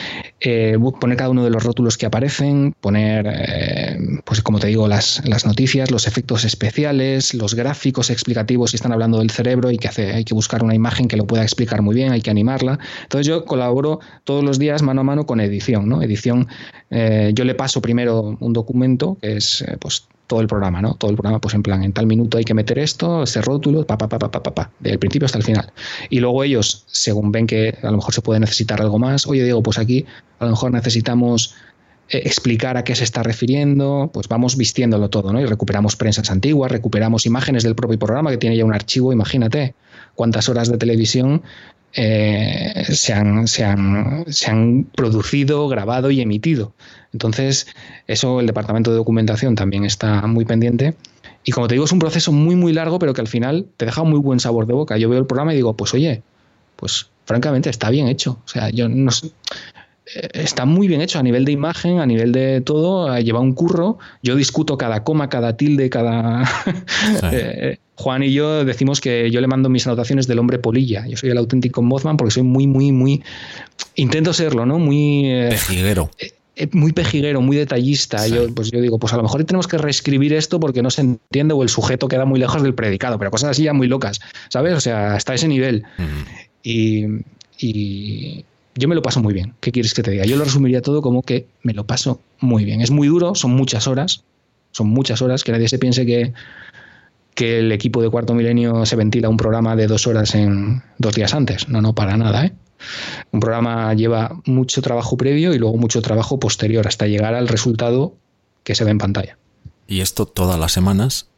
Eh, poner cada uno de los rótulos que aparecen, poner, eh, pues como te digo, las, las, noticias, los efectos especiales, los gráficos explicativos si están hablando del cerebro y que hace, hay que buscar una imagen que lo pueda explicar muy bien, hay que animarla. Entonces yo colaboro todos los días mano a mano con edición, ¿no? Edición, yo le paso primero un documento que es pues todo el programa, ¿no? Todo el programa, pues en plan, en tal minuto hay que meter esto, ese rótulo, pa, pa, pa, pa, pa, pa, del principio hasta el final. Y luego ellos, según ven que a lo mejor se puede necesitar algo más, oye, digo, pues aquí a lo mejor necesitamos eh, explicar a qué se está refiriendo, pues vamos vistiéndolo todo, ¿no? Y recuperamos prensas antiguas, recuperamos imágenes del propio programa que tiene ya un archivo, imagínate cuántas horas de televisión eh, se, han, se, han, se, han, producido, grabado y emitido. Entonces, eso el departamento de documentación también está muy pendiente. Y como te digo, es un proceso muy, muy largo, pero que al final te deja muy buen sabor de boca. Yo veo el programa y digo, pues oye, pues francamente está bien hecho. O sea, yo no eh, está muy bien hecho a nivel de imagen, a nivel de todo, lleva un curro. Yo discuto cada coma, cada tilde, cada... Eh, Juan y yo decimos que yo le mando mis anotaciones del hombre polilla. Yo soy el auténtico Mothman porque soy muy, muy, muy. Intento serlo, ¿no? Muy. Eh, pejiguero. Eh, eh, muy pejiguero, muy detallista. Yo, pues yo digo, pues a lo mejor tenemos que reescribir esto porque no se entiende o el sujeto queda muy lejos del predicado, pero cosas así ya muy locas, ¿sabes? O sea, hasta ese nivel. y, y yo me lo paso muy bien. ¿Qué quieres que te diga? Yo lo resumiría todo como que me lo paso muy bien. Es muy duro, son muchas horas, son muchas horas, que nadie se piense que que el equipo de Cuarto Milenio se ventila un programa de dos horas en dos días antes. No, no, para nada. ¿eh? Un programa lleva mucho trabajo previo y luego mucho trabajo posterior hasta llegar al resultado que se ve en pantalla. Y esto todas las semanas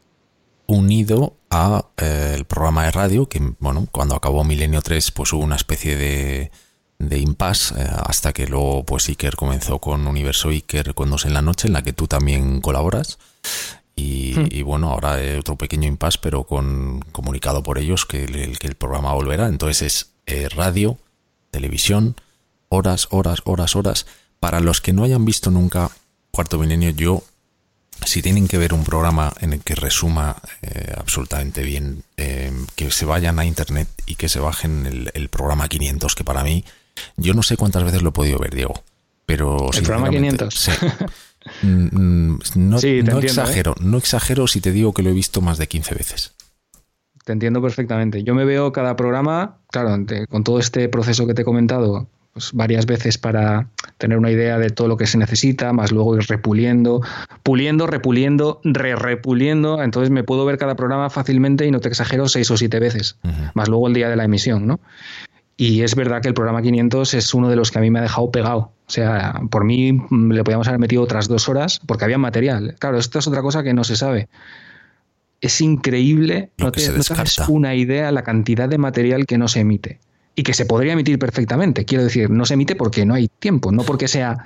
unido a eh, programa de radio que bueno cuando acabó Milenio 3 pues hubo una especie de, de impasse eh, hasta que luego pues Iker comenzó con Universo Iker con dos en la noche en la que tú también colaboras Hmm. Y, bueno, ahora otro pequeño impasse, pero con comunicado por ellos que el, que el programa volverá. Entonces es eh, radio, televisión, horas, horas, horas, horas. Para los que no hayan visto nunca Cuarto Milenio, yo, si tienen que ver un programa en el que resuma eh, absolutamente bien, eh, que se vayan a internet y que se bajen el, el, programa 500, que para mí, yo no sé cuántas veces lo he podido ver, Diego. Pero el programa 500. Sí. Mm, mm, no, ¿eh? exagero, no exagero si te digo que lo he visto más de 15 veces. Te entiendo perfectamente. Yo me veo cada programa, claro, con todo este proceso que te he comentado, pues varias veces para tener una idea de todo lo que se necesita, más luego ir repuliendo, puliendo, repuliendo, re-repuliendo. Entonces me puedo ver cada programa fácilmente y no te exagero seis o siete veces, más luego el día de la emisión, ¿no? Y es verdad que el programa 500 es uno de los que a mí me ha dejado pegado. O sea, por mí mm, le podíamos haber metido otras dos horas porque había material. Claro, esto es otra cosa que no se sabe. Es increíble, no te, no una idea la cantidad de material que no se emite. Y que se podría emitir perfectamente. Quiero decir, no se emite porque no hay tiempo, no porque sea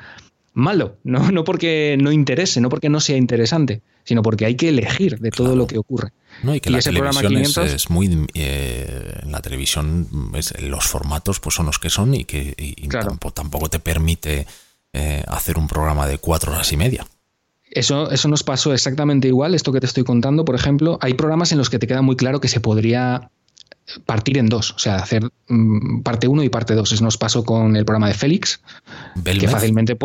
malo, no, no porque no interese, no porque no sea interesante, sino porque hay que elegir de todo lo que ocurre. No, y que la televisión es, muy eh, la televisión los formatos pues son los que son y que tampoco, te permite eh, hacer un programa de cuatro horas y media. Eso, eso nos pasó exactamente igual, esto que te estoy contando, por ejemplo, hay programas en los que te queda muy claro que se podría partir en dos, o sea, hacer mm, parte uno y parte dos. Eso nos pasó con el programa de Félix, que fácilmente...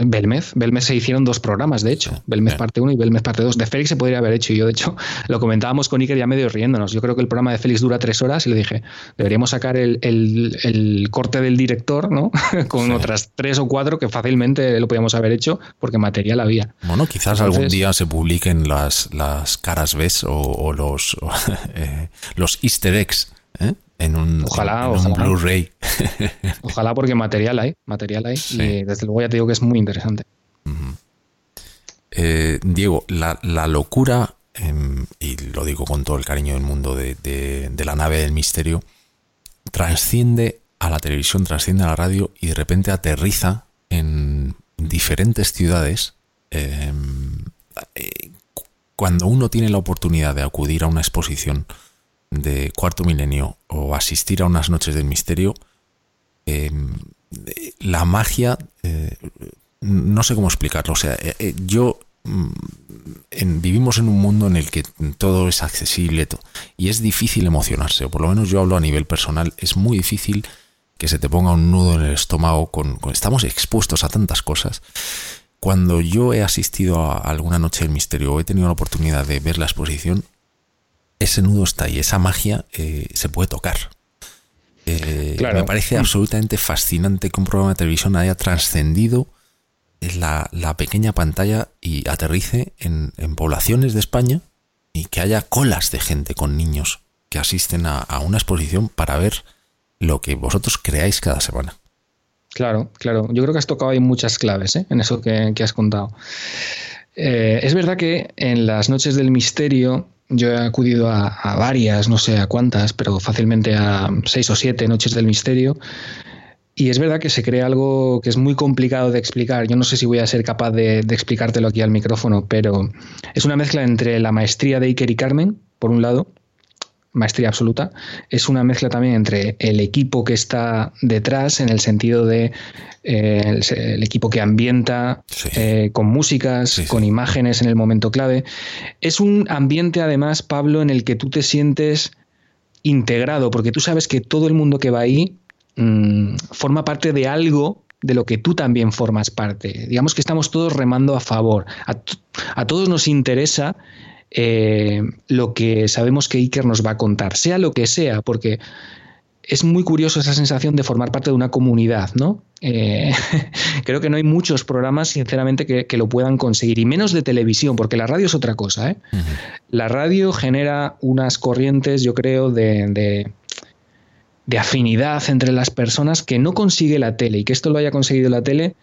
Belmez, Belmez se hicieron dos programas, de hecho, Belmez parte uno y Belmez parte dos. De Félix se podría haber hecho y yo, de hecho, lo comentábamos con Iker ya medio riéndonos. Yo creo que el programa de Félix dura tres horas y le dije, deberíamos sacar el, corte del director, ¿no? con otras tres o cuatro que fácilmente lo podíamos haber hecho porque material había. Bueno, quizás algún día se publiquen las, las caras B o, los, eh, los easter eggs ¿eh? en un, ojalá, Blu-ray. ojalá porque material hay, material hay y desde luego ya te digo que es muy interesante. Eh, Diego, la, locura, em, y lo digo con todo el cariño del mundo de, la nave del misterio, transciende a la televisión, transciende a la radio y de repente aterriza en diferentes ciudades. Em, eh, cuando uno tiene la oportunidad de acudir a una exposición de Cuarto Milenio o asistir a unas noches del misterio, em, la magia, eh, no sé cómo explicarlo, o sea, eh, eh, yo mm, vivimos en un mundo en el que todo es accesible y es difícil emocionarse, o por lo menos yo hablo a nivel personal, es muy difícil que se te ponga un nudo en el estómago, con, estamos expuestos a tantas cosas. Cuando yo he asistido a alguna noche del misterio o he tenido la oportunidad de ver la exposición, ese nudo está ahí, esa magia eh, se puede tocar. Eh, me parece absolutamente fascinante que un programa de televisión haya trascendido la, la, pequeña pantalla y aterrice en, poblaciones de España y que haya colas de gente con niños que asisten a, una exposición para ver lo que vosotros creáis cada semana. Claro, claro. Yo creo que has tocado ahí muchas claves ¿eh? en eso que, has contado. es verdad que en las noches del misterio yo he acudido a, varias, no sé a cuántas, pero fácilmente a seis o siete noches del misterio. Y es verdad que se crea algo que es muy complicado de explicar. Yo no sé si voy a ser capaz de, explicártelo aquí al micrófono, pero es una mezcla entre la maestría de Iker y Carmen, por un lado, maestría absoluta. Es una mezcla también entre el equipo que está detrás, en el sentido de eh, el, equipo que ambienta eh, con músicas, con imágenes en el momento clave. Es un ambiente, además, Pablo, en el que tú te sientes integrado, porque tú sabes que todo el mundo que va ahí mm, forma parte de algo de lo que tú también formas parte. Digamos que estamos todos remando a favor. a todos nos interesa eh, lo que sabemos que Iker nos va a contar, sea lo que sea, porque es muy curioso esa sensación de formar parte de una comunidad, ¿no? Eh, creo que no hay muchos programas, sinceramente, que, lo puedan conseguir, y menos de televisión, porque la radio es otra cosa. ¿eh? La radio genera unas corrientes, yo creo, de, de afinidad entre las personas que no consigue la tele, y que esto lo haya conseguido la tele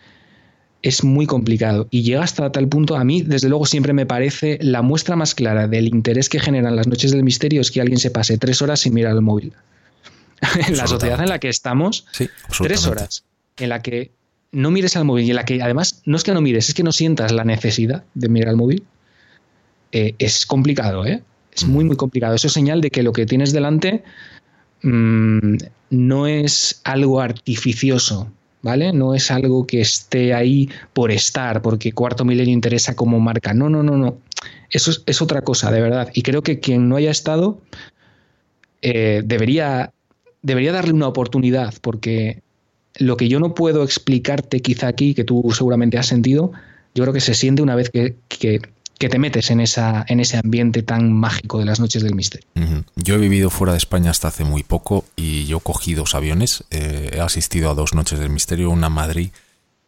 es muy complicado y llega hasta tal punto, a mí desde luego siempre me parece la muestra más clara del interés que generan las noches del misterio es que alguien se pase tres horas sin mirar el móvil. en la sociedad en la que estamos, tres horas en la que no mires al móvil y en la que además no es que no mires, es que no sientas la necesidad de mirar al móvil, eh, es complicado, ¿eh? Es muy, muy complicado. Eso es señal de que lo que tienes delante mm, no es algo artificioso, ¿vale? No es algo que esté ahí por estar, porque Cuarto Milenio interesa como marca. No, no, no, no. Eso es, otra cosa, de verdad. Y creo que quien no haya estado eh, debería, debería darle una oportunidad, porque lo que yo no puedo explicarte quizá aquí, que tú seguramente has sentido, yo creo que se siente una vez que, que te metes en, esa, en ese ambiente tan mágico de las noches del misterio. Yo he vivido fuera de España hasta hace muy poco y yo cogí dos aviones. Eh, he asistido a dos noches del misterio, una en Madrid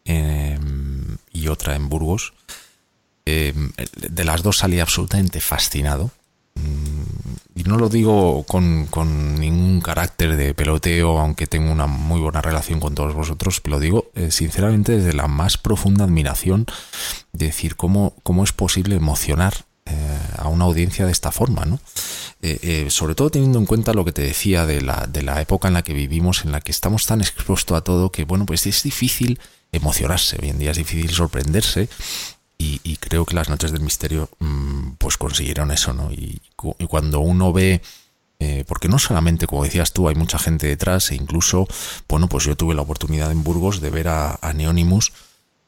em, y otra en Burgos. Em, de las dos salí absolutamente fascinado. Mm, y no lo digo con, ningún carácter de peloteo, aunque tengo una muy buena relación con todos vosotros, lo digo eh, sinceramente desde la más profunda admiración de decir cómo, cómo es posible emocionar a una audiencia de esta forma, ¿no? sobre todo teniendo en cuenta lo que te decía de la, de la época en la que vivimos, en la que estamos tan expuestos a todo, que bueno, pues es difícil emocionarse, hoy en día es difícil sorprenderse y, creo que las noches del misterio mm, pues consiguieron eso, ¿no? Y, cuando uno ve, eh, porque no solamente, como decías tú, hay mucha gente detrás e incluso, bueno, pues yo tuve la oportunidad en Burgos de ver a, Neonimus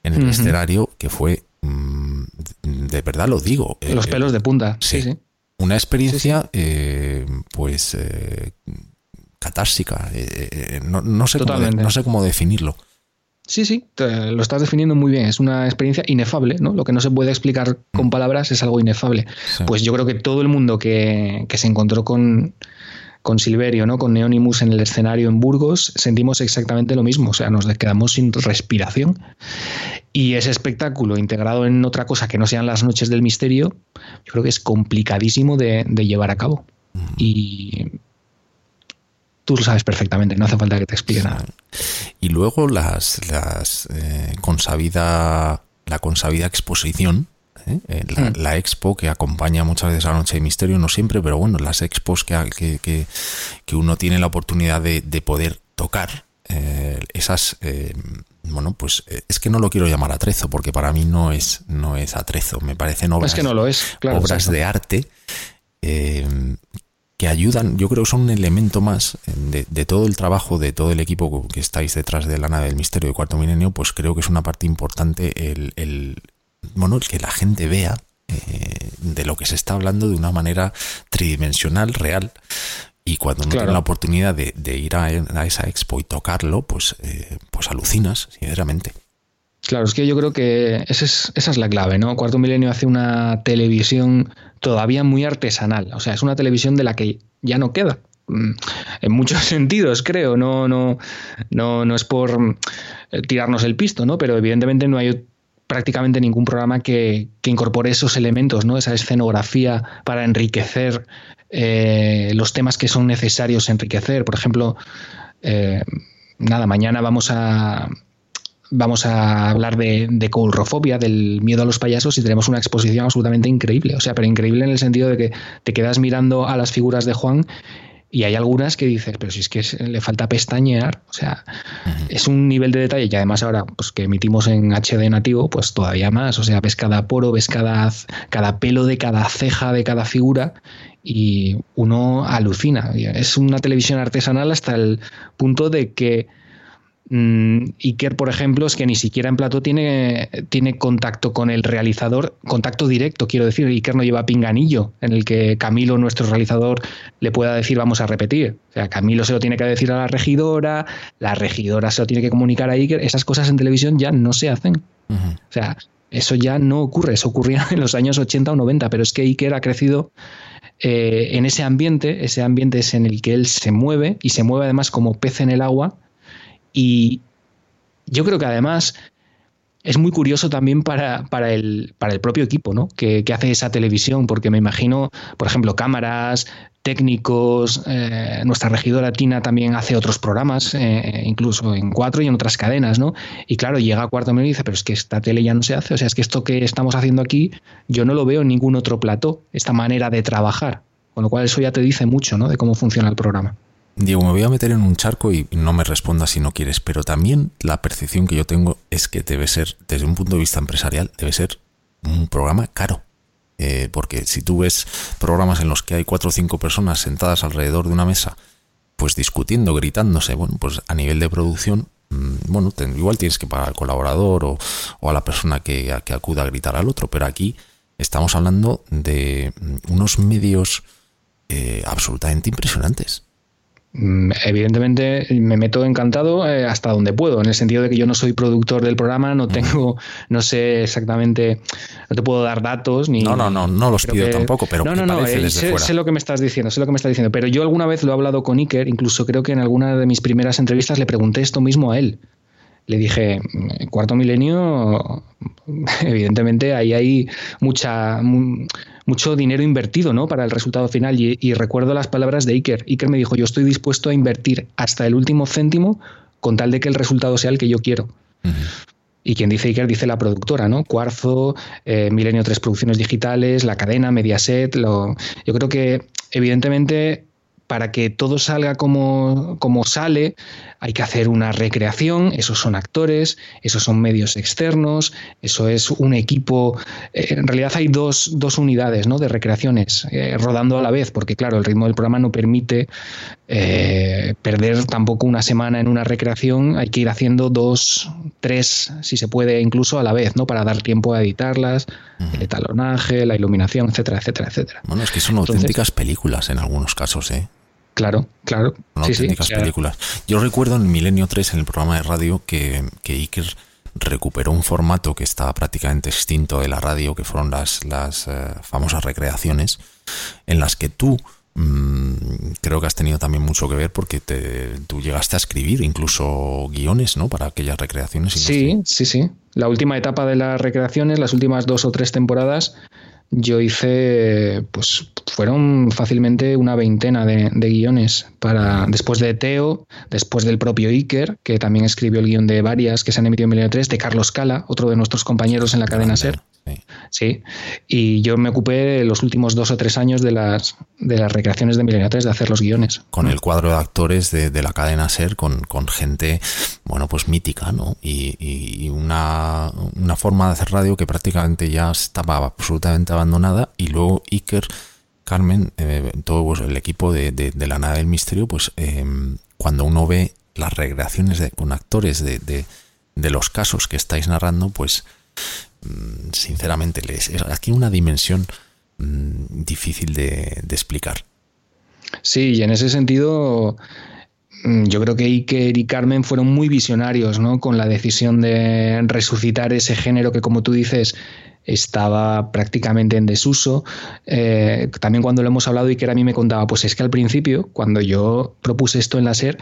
en el escenario, que fue, mm, de verdad lo digo. Los eh, pelos de punta, sí, sí. Una experiencia, eh, pues, catársica. No, no, sé no sé cómo definirlo. Sí, sí, lo estás definiendo muy bien. Es una experiencia inefable, ¿no? Lo que no se puede explicar con palabras es algo inefable. Pues yo creo que todo el mundo que, se encontró con, con Silverio, ¿no? Con Neonimus en el escenario en Burgos, sentimos exactamente lo mismo. O sea, nos quedamos sin respiración. Y ese espectáculo integrado en otra cosa que no sean las noches del misterio, yo creo que es complicadísimo de, de llevar a cabo. Y tú lo sabes perfectamente, no hace falta que te explique nada. Y luego las, las eh, consabida, la consabida exposición, ¿eh? Eh, mm. la, expo que acompaña muchas veces a la Noche de Misterio, no siempre, pero bueno, las expos que, que, que, uno tiene la oportunidad de, de poder tocar, esas, bueno, pues es que no lo quiero llamar atrezo, porque para mí no es, no es atrezo, me parecen obras, que no lo es, obras de arte que ayudan, yo creo que son un elemento más de, todo el trabajo, de todo el equipo que estáis detrás de la nave del misterio de cuarto milenio, pues creo que es una parte importante el, el bueno, el que la gente vea eh, de lo que se está hablando de una manera tridimensional, real. Y cuando no tienes la oportunidad de, ir a, esa expo y tocarlo, pues, eh, pues alucinas, sinceramente. Claro, es que yo creo que esa es, la clave, ¿no? Cuarto Milenio hace una televisión todavía muy artesanal. O sea, es una televisión de la que ya no queda. Mm, en muchos sentidos, creo. No, no, no, no es por eh, tirarnos el pisto, ¿no? Pero evidentemente no hay prácticamente ningún programa que, incorpore esos elementos, ¿no? Esa escenografía para enriquecer eh, los temas que son necesarios enriquecer. Por ejemplo, eh, nada, mañana vamos a, vamos a hablar de, de coulrofobia, del miedo a los payasos, y tenemos una exposición absolutamente increíble. O sea, pero increíble en el sentido de que te quedas mirando a las figuras de Juan y hay algunas que dices, pero si es que le falta pestañear, o sea, es un nivel de detalle y además ahora pues que emitimos en HD nativo, pues todavía más, o sea, ves cada poro, ves cada, cada pelo de cada ceja de cada figura y uno alucina. Es una televisión artesanal hasta el punto de que Mm, Iker, por ejemplo, es que ni siquiera en plato tiene, tiene contacto con el realizador, contacto directo, quiero decir. Iker no lleva pinganillo en el que Camilo, nuestro realizador, le pueda decir vamos a repetir. O sea, Camilo se lo tiene que decir a la regidora, la regidora se lo tiene que comunicar a Iker. Esas cosas en televisión ya no se hacen. O sea, eso ya no ocurre. Eso ocurría en los años 80 o 90, pero es que Iker ha crecido eh, en ese ambiente. Ese ambiente es en el que él se mueve y se mueve además como pez en el agua y yo creo que además es muy curioso también para, para, el, para el propio equipo ¿no? que, hace esa televisión, porque me imagino, por ejemplo, cámaras, técnicos, eh, nuestra regidora Tina también hace otros programas, eh, incluso en cuatro y en otras cadenas, ¿no? Y claro, llega a cuarto medio y dice, pero es que esta tele ya no se hace, o sea, es que esto que estamos haciendo aquí, yo no lo veo en ningún otro plató, esta manera de trabajar, con lo cual eso ya te dice mucho, ¿no? De cómo funciona el programa. Diego, me voy a meter en un charco y no me respondas si no quieres, pero también la percepción que yo tengo es que debe ser, desde un punto de vista empresarial, debe ser un programa caro. Eh, porque si tú ves programas en los que hay cuatro o cinco personas sentadas alrededor de una mesa, pues discutiendo, gritándose, bueno, pues a nivel de producción, mm, bueno, igual tienes que pagar al colaborador o, a la persona que, acuda a gritar al otro, pero aquí estamos hablando de mm, unos medios eh, absolutamente impresionantes. Mm, evidentemente me meto encantado eh, hasta donde puedo, en el sentido de que yo no soy productor del programa, no tengo, no sé exactamente, no te puedo dar datos ni. No, no, no, no los pido tampoco, pero no, no, no, eh, sé, lo que me estás diciendo, sé lo que me estás diciendo, pero yo alguna vez lo he hablado con Iker, incluso creo que en alguna de mis primeras entrevistas le pregunté esto mismo a él. Le dije, cuarto milenio, evidentemente ahí hay mucha mucho dinero invertido ¿no? para el resultado final. Y, recuerdo las palabras de Iker. Iker me dijo, yo estoy dispuesto a invertir hasta el último céntimo con tal de que el resultado sea el que yo quiero. Y quien dice Iker dice la productora, ¿no? Cuarzo, eh, Milenio 3 Producciones Digitales, la cadena, Mediaset. Lo, yo creo que, evidentemente, para que todo salga como, como, sale, hay que hacer una recreación, esos son actores, esos son medios externos, eso es un equipo. Eh, en realidad hay dos, dos unidades ¿no? de recreaciones eh, rodando a la vez, porque claro, el ritmo del programa no permite eh, perder tampoco una semana en una recreación, hay que ir haciendo dos, tres, si se puede, incluso a la vez, ¿no? para dar tiempo a editarlas, el talonaje, la iluminación, etcétera, etcétera, etcétera. Bueno, es que son Entonces, auténticas películas en algunos casos, ¿eh? Claro, claro. Auténticas sí, películas. Yo recuerdo en Milenio 3, en el programa de radio, que, que Iker recuperó un formato que estaba prácticamente extinto de la radio, que fueron las, las eh, famosas recreaciones, en las que tú mmm, creo que has tenido también mucho que ver porque te, tú llegaste a escribir incluso guiones, ¿no? Para aquellas recreaciones. Sí, sí, sí. La última etapa de las recreaciones, las últimas dos o tres temporadas, yo hice, pues fueron fácilmente una veintena de, de, guiones para después de Teo, después del propio Iker, que también escribió el guion de varias que se han emitido en Milenio 3, de Carlos Cala, otro de nuestros compañeros en la cadena SER. Sí. Y yo me ocupé los últimos dos o tres años de las, de las recreaciones de Milenio 3 de hacer los guiones. Con el cuadro de actores de, de la cadena SER, con, con, gente, bueno, pues mítica, ¿no? Y, y, una, una forma de hacer radio que prácticamente ya estaba absolutamente abandonada. Y luego Iker, Carmen, eh, todo pues, el equipo de, de, de, la nave del misterio, pues eh, cuando uno ve las recreaciones con actores de, de los casos que estáis narrando, pues sinceramente les aquí una dimensión mmm, difícil de, explicar. Sí, y en ese sentido yo creo que Iker y Carmen fueron muy visionarios, ¿no? Con la decisión de resucitar ese género que, como tú dices, estaba prácticamente en desuso. Eh, también cuando lo hemos hablado, Iker a mí me contaba, pues es que al principio, cuando yo propuse esto en la SER,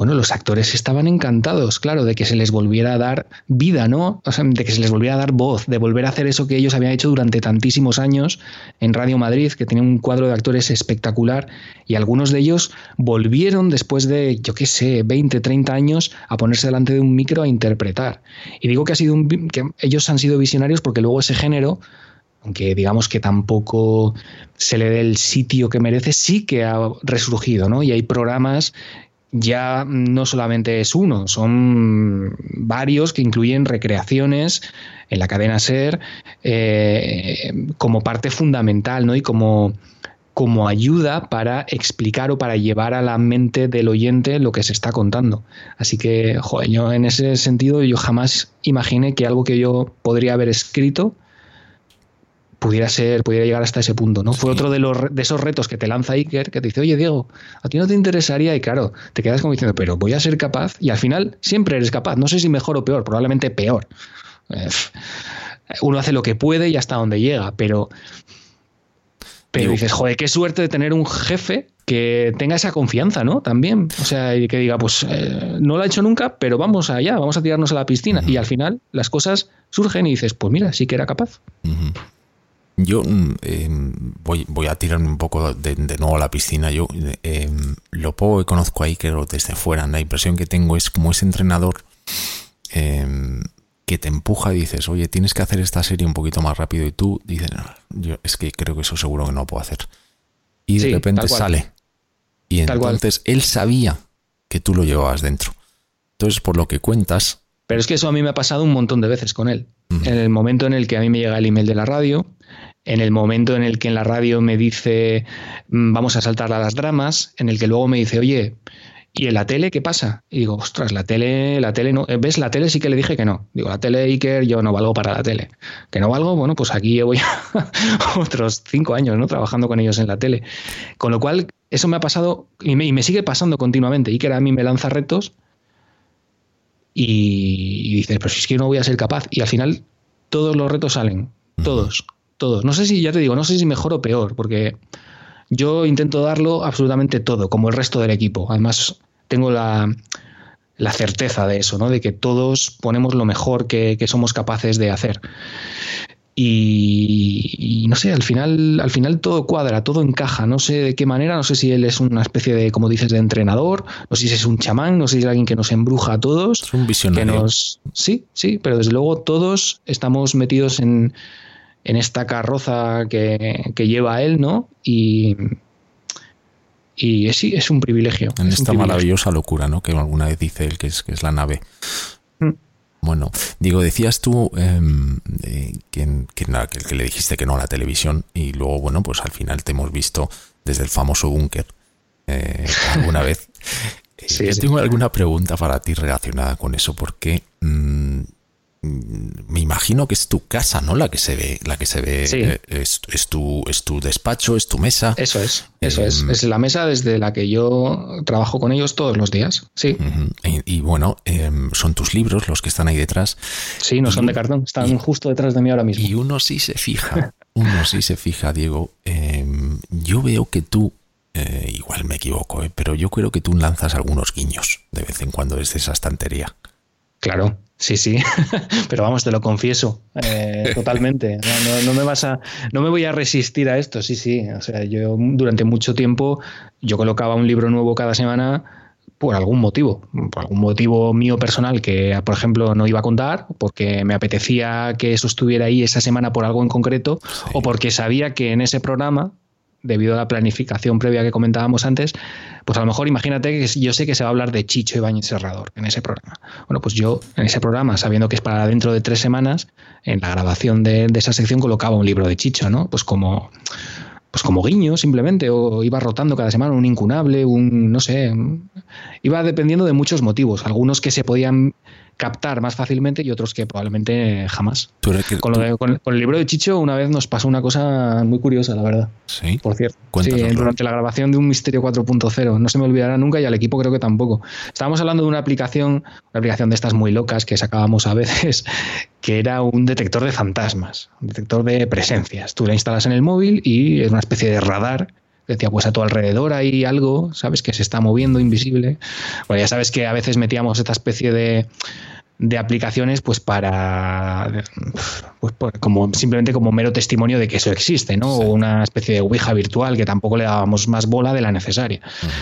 bueno, los actores estaban encantados, claro, de que se les volviera a dar vida, ¿no? O sea, de que se les volviera a dar voz, de volver a hacer eso que ellos habían hecho durante tantísimos años en Radio Madrid, que tenía un cuadro de actores espectacular, y algunos de ellos volvieron después de, yo qué sé, 20, 30 años a ponerse delante de un micro a interpretar. Y digo que, ha sido un, que ellos han sido visionarios porque luego ese género aunque digamos que tampoco se le dé el sitio que merece, sí que ha resurgido, ¿no? Y hay programas ya no solamente es uno, son varios que incluyen recreaciones en la cadena SER eh, como parte fundamental ¿no? y como, como ayuda para explicar o para llevar a la mente del oyente lo que se está contando. Así que, joder, yo en ese sentido yo jamás imaginé que algo que yo podría haber escrito pudiera ser, pudiera llegar hasta ese punto, ¿no? Sí. Fue otro de los de esos retos que te lanza Iker, que te dice, oye Diego, a ti no te interesaría, y claro, te quedas como diciendo, pero voy a ser capaz, y al final siempre eres capaz, no sé si mejor o peor, probablemente peor. Eh, uno hace lo que puede y hasta donde llega, pero pero dices, joder, qué suerte de tener un jefe que tenga esa confianza, ¿no? También. O sea, y que diga, pues eh, no lo ha hecho nunca, pero vamos allá, vamos a tirarnos a la piscina. Uh -huh. Y al final las cosas surgen y dices, pues mira, sí que era capaz. Uh -huh. Yo eh, voy, voy, a tirarme un poco de, de nuevo a la piscina. Yo eh, lo poco que conozco ahí, que desde fuera, la impresión que tengo es como ese entrenador eh, que te empuja y dices, oye, tienes que hacer esta serie un poquito más rápido y tú dices, no, yo es que creo que eso seguro que no puedo hacer. Y de sí, repente sale. Y tal entonces cual. él sabía que tú lo llevabas dentro. Entonces, por lo que cuentas... Pero es que eso a mí me ha pasado un montón de veces con él. Uh -huh. En el momento en el que a mí me llega el email de la radio, en el momento en el que en la radio me dice mm, vamos a saltar a las dramas, en el que luego me dice, oye, ¿y en la tele qué pasa? Y digo, ostras, la tele, la tele no, ¿ves? La tele sí que le dije que no. Digo, la tele Iker, yo no valgo para la tele. ¿Que no valgo? Bueno, pues aquí llevo ya otros cinco años, ¿no? Trabajando con ellos en la tele. Con lo cual, eso me ha pasado y me, y me sigue pasando continuamente. Iker a mí me lanza retos y, y dices, pero si es que no voy a ser capaz. Y al final, todos los retos salen, todos. Todos. No sé si, ya te digo, no sé si mejor o peor, porque yo intento darlo absolutamente todo, como el resto del equipo. Además, tengo la, la certeza de eso, ¿no? De que todos ponemos lo mejor que, que somos capaces de hacer. y, no sé, al final, al final todo cuadra, todo encaja. No sé de qué manera, no sé si él es una especie de, como dices, de entrenador, no sé si es un chamán, no sé si es alguien que nos embruja a todos. Es un visionario. sí, sí, pero desde luego todos estamos metidos en, en esta carroza que, que lleva él, ¿no? Y, y sí, es un privilegio. En esta maravillosa locura, ¿no? Que alguna vez dice él que es, que es la nave. Mm. Bueno, digo, decías tú em, que, que, le dijiste que no a la televisión y luego, bueno, pues al final te hemos visto desde el famoso búnker eh, alguna vez. Sí, Yo tengo alguna pregunta para ti relacionada con eso, porque mm, me imagino que es tu casa, ¿no? La que se ve, la que se ve eh, es, tu, es tu despacho, es tu mesa. Eso es, eso es. Em, es la mesa desde la que yo trabajo con ellos todos los días. Sí. y, bueno, em, son tus libros los que están ahí detrás. Sí, no son de cartón, están justo detrás de mí ahora mismo. Y uno sí se fija, uno sí se fija, Diego. Em, yo veo que tú eh, igual me equivoco, eh, pero yo creo que tú lanzas algunos guiños de vez en cuando desde esa estantería. Claro, sí, sí, pero vamos, te lo confieso eh, totalmente. No, me vas a, no me voy a resistir a esto, sí, sí. O sea, yo durante mucho tiempo yo colocaba un libro nuevo cada semana por algún motivo, por algún motivo mío personal que, por ejemplo, no iba a contar, porque me apetecía que eso estuviera ahí esa semana por algo en concreto, o porque sabía que en ese programa debido a la planificación previa que comentábamos antes, pues a lo mejor imagínate que yo sé que se va a hablar de Chicho Ibañez Serrador en ese programa. Bueno, pues yo en ese programa, sabiendo que es para dentro de tres semanas, en la grabación de, esa sección colocaba un libro de Chicho, ¿no? Pues como pues como guiño simplemente, o iba rotando cada semana un incunable, un, no sé, iba dependiendo de muchos motivos, algunos que se podían captar más fácilmente y otros que probablemente jamás. con, el libro de Chicho una vez nos pasó una cosa muy curiosa, la verdad. Sí. Por cierto. Sí, durante la grabación de un Misterio 4.0. No se me olvidará nunca y al equipo creo que tampoco. Estábamos hablando de una aplicación, una aplicación de estas muy locas que sacábamos a veces, que era un detector de fantasmas, un detector de presencias. Tú la instalas en el móvil y es una especie de radar decía, pues a tu alrededor hay algo, ¿sabes? Que se está moviendo invisible. Bueno, ya sabes que a veces metíamos esta especie de de aplicaciones pues para pues, como simplemente como mero testimonio de que eso existe no o una especie de ouija virtual que tampoco le dábamos más bola de la necesaria.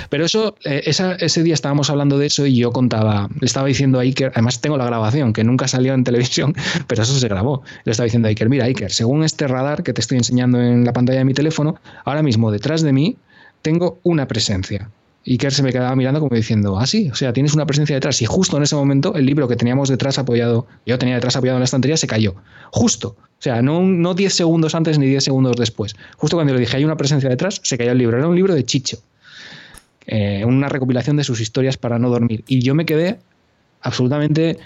Pero eso eh, ese día estábamos hablando de eso y yo contaba le estaba diciendo a Iker además tengo la grabación que nunca salió en televisión pero eso se grabó. Le estaba diciendo a Iker mira Iker según este radar que te estoy enseñando en la pantalla de mi teléfono ahora mismo detrás de mí tengo una presencia y Kerr se me quedaba mirando como diciendo, ah, sí, o sea, tienes una presencia detrás. Y justo en ese momento el libro que teníamos detrás apoyado, yo tenía detrás apoyado en la estantería, se cayó. Justo. O sea, no, no 10 segundos antes ni 10 segundos después. Justo cuando le dije, hay una presencia detrás, se cayó el libro. Era un libro de Chicho. Eh, una recopilación de sus historias para no dormir. Y yo me quedé absolutamente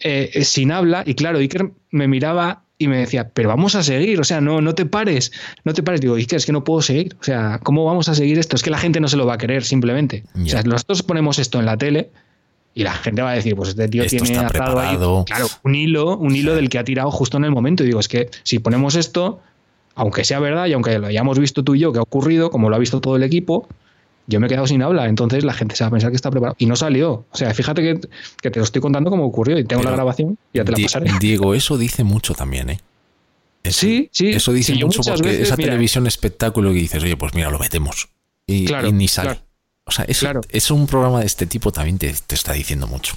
eh, sin habla. Y claro, Iker me miraba y me decía, pero vamos a seguir, o sea, no, no te pares, no te pares. Digo, Iker, es que no puedo seguir, o sea, ¿cómo vamos a seguir esto? Es que la gente no se lo va a querer simplemente. O sea, nosotros ponemos esto en la tele y la gente va a decir, pues este tío tiene atado ahí, claro, un hilo, un hilo del que ha tirado justo en el momento. Y digo, es que si ponemos esto, aunque sea verdad y aunque lo hayamos visto tú y yo que ha ocurrido, como lo ha visto todo el equipo, yo me he quedado sin habla, entonces la gente se va a pensar que está preparado. Y no salió. O sea, fíjate que, te lo estoy contando como ocurrió y tengo la grabación y ya te la pasaré. Diego, eso dice mucho también, ¿eh? sí, sí. Eso dice mucho porque esa televisión espectáculo que dices, oye, pues mira, lo metemos. Y, ni sale. o sea, eso, es un programa de este tipo también te está diciendo mucho.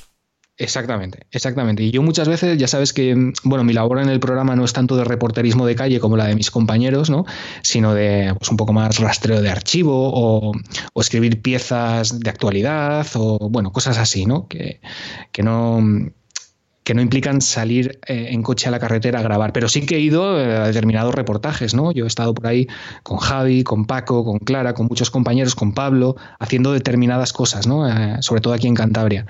Exactamente, exactamente. Y yo muchas veces, ya sabes que, mm, bueno, mi labor en el programa no es tanto de reporterismo de calle como la de mis compañeros, ¿no? Sino de pues, un poco más rastreo de archivo o, escribir piezas de actualidad o, bueno, cosas así, ¿no? Que, que no que no implican salir eh, en coche a la carretera a grabar, pero sí que he ido eh, a determinados reportajes, ¿no? Yo he estado por ahí con Javi, con Paco, con Clara, con muchos compañeros, con Pablo, haciendo determinadas cosas, ¿no? Eh, sobre todo aquí en Cantabria.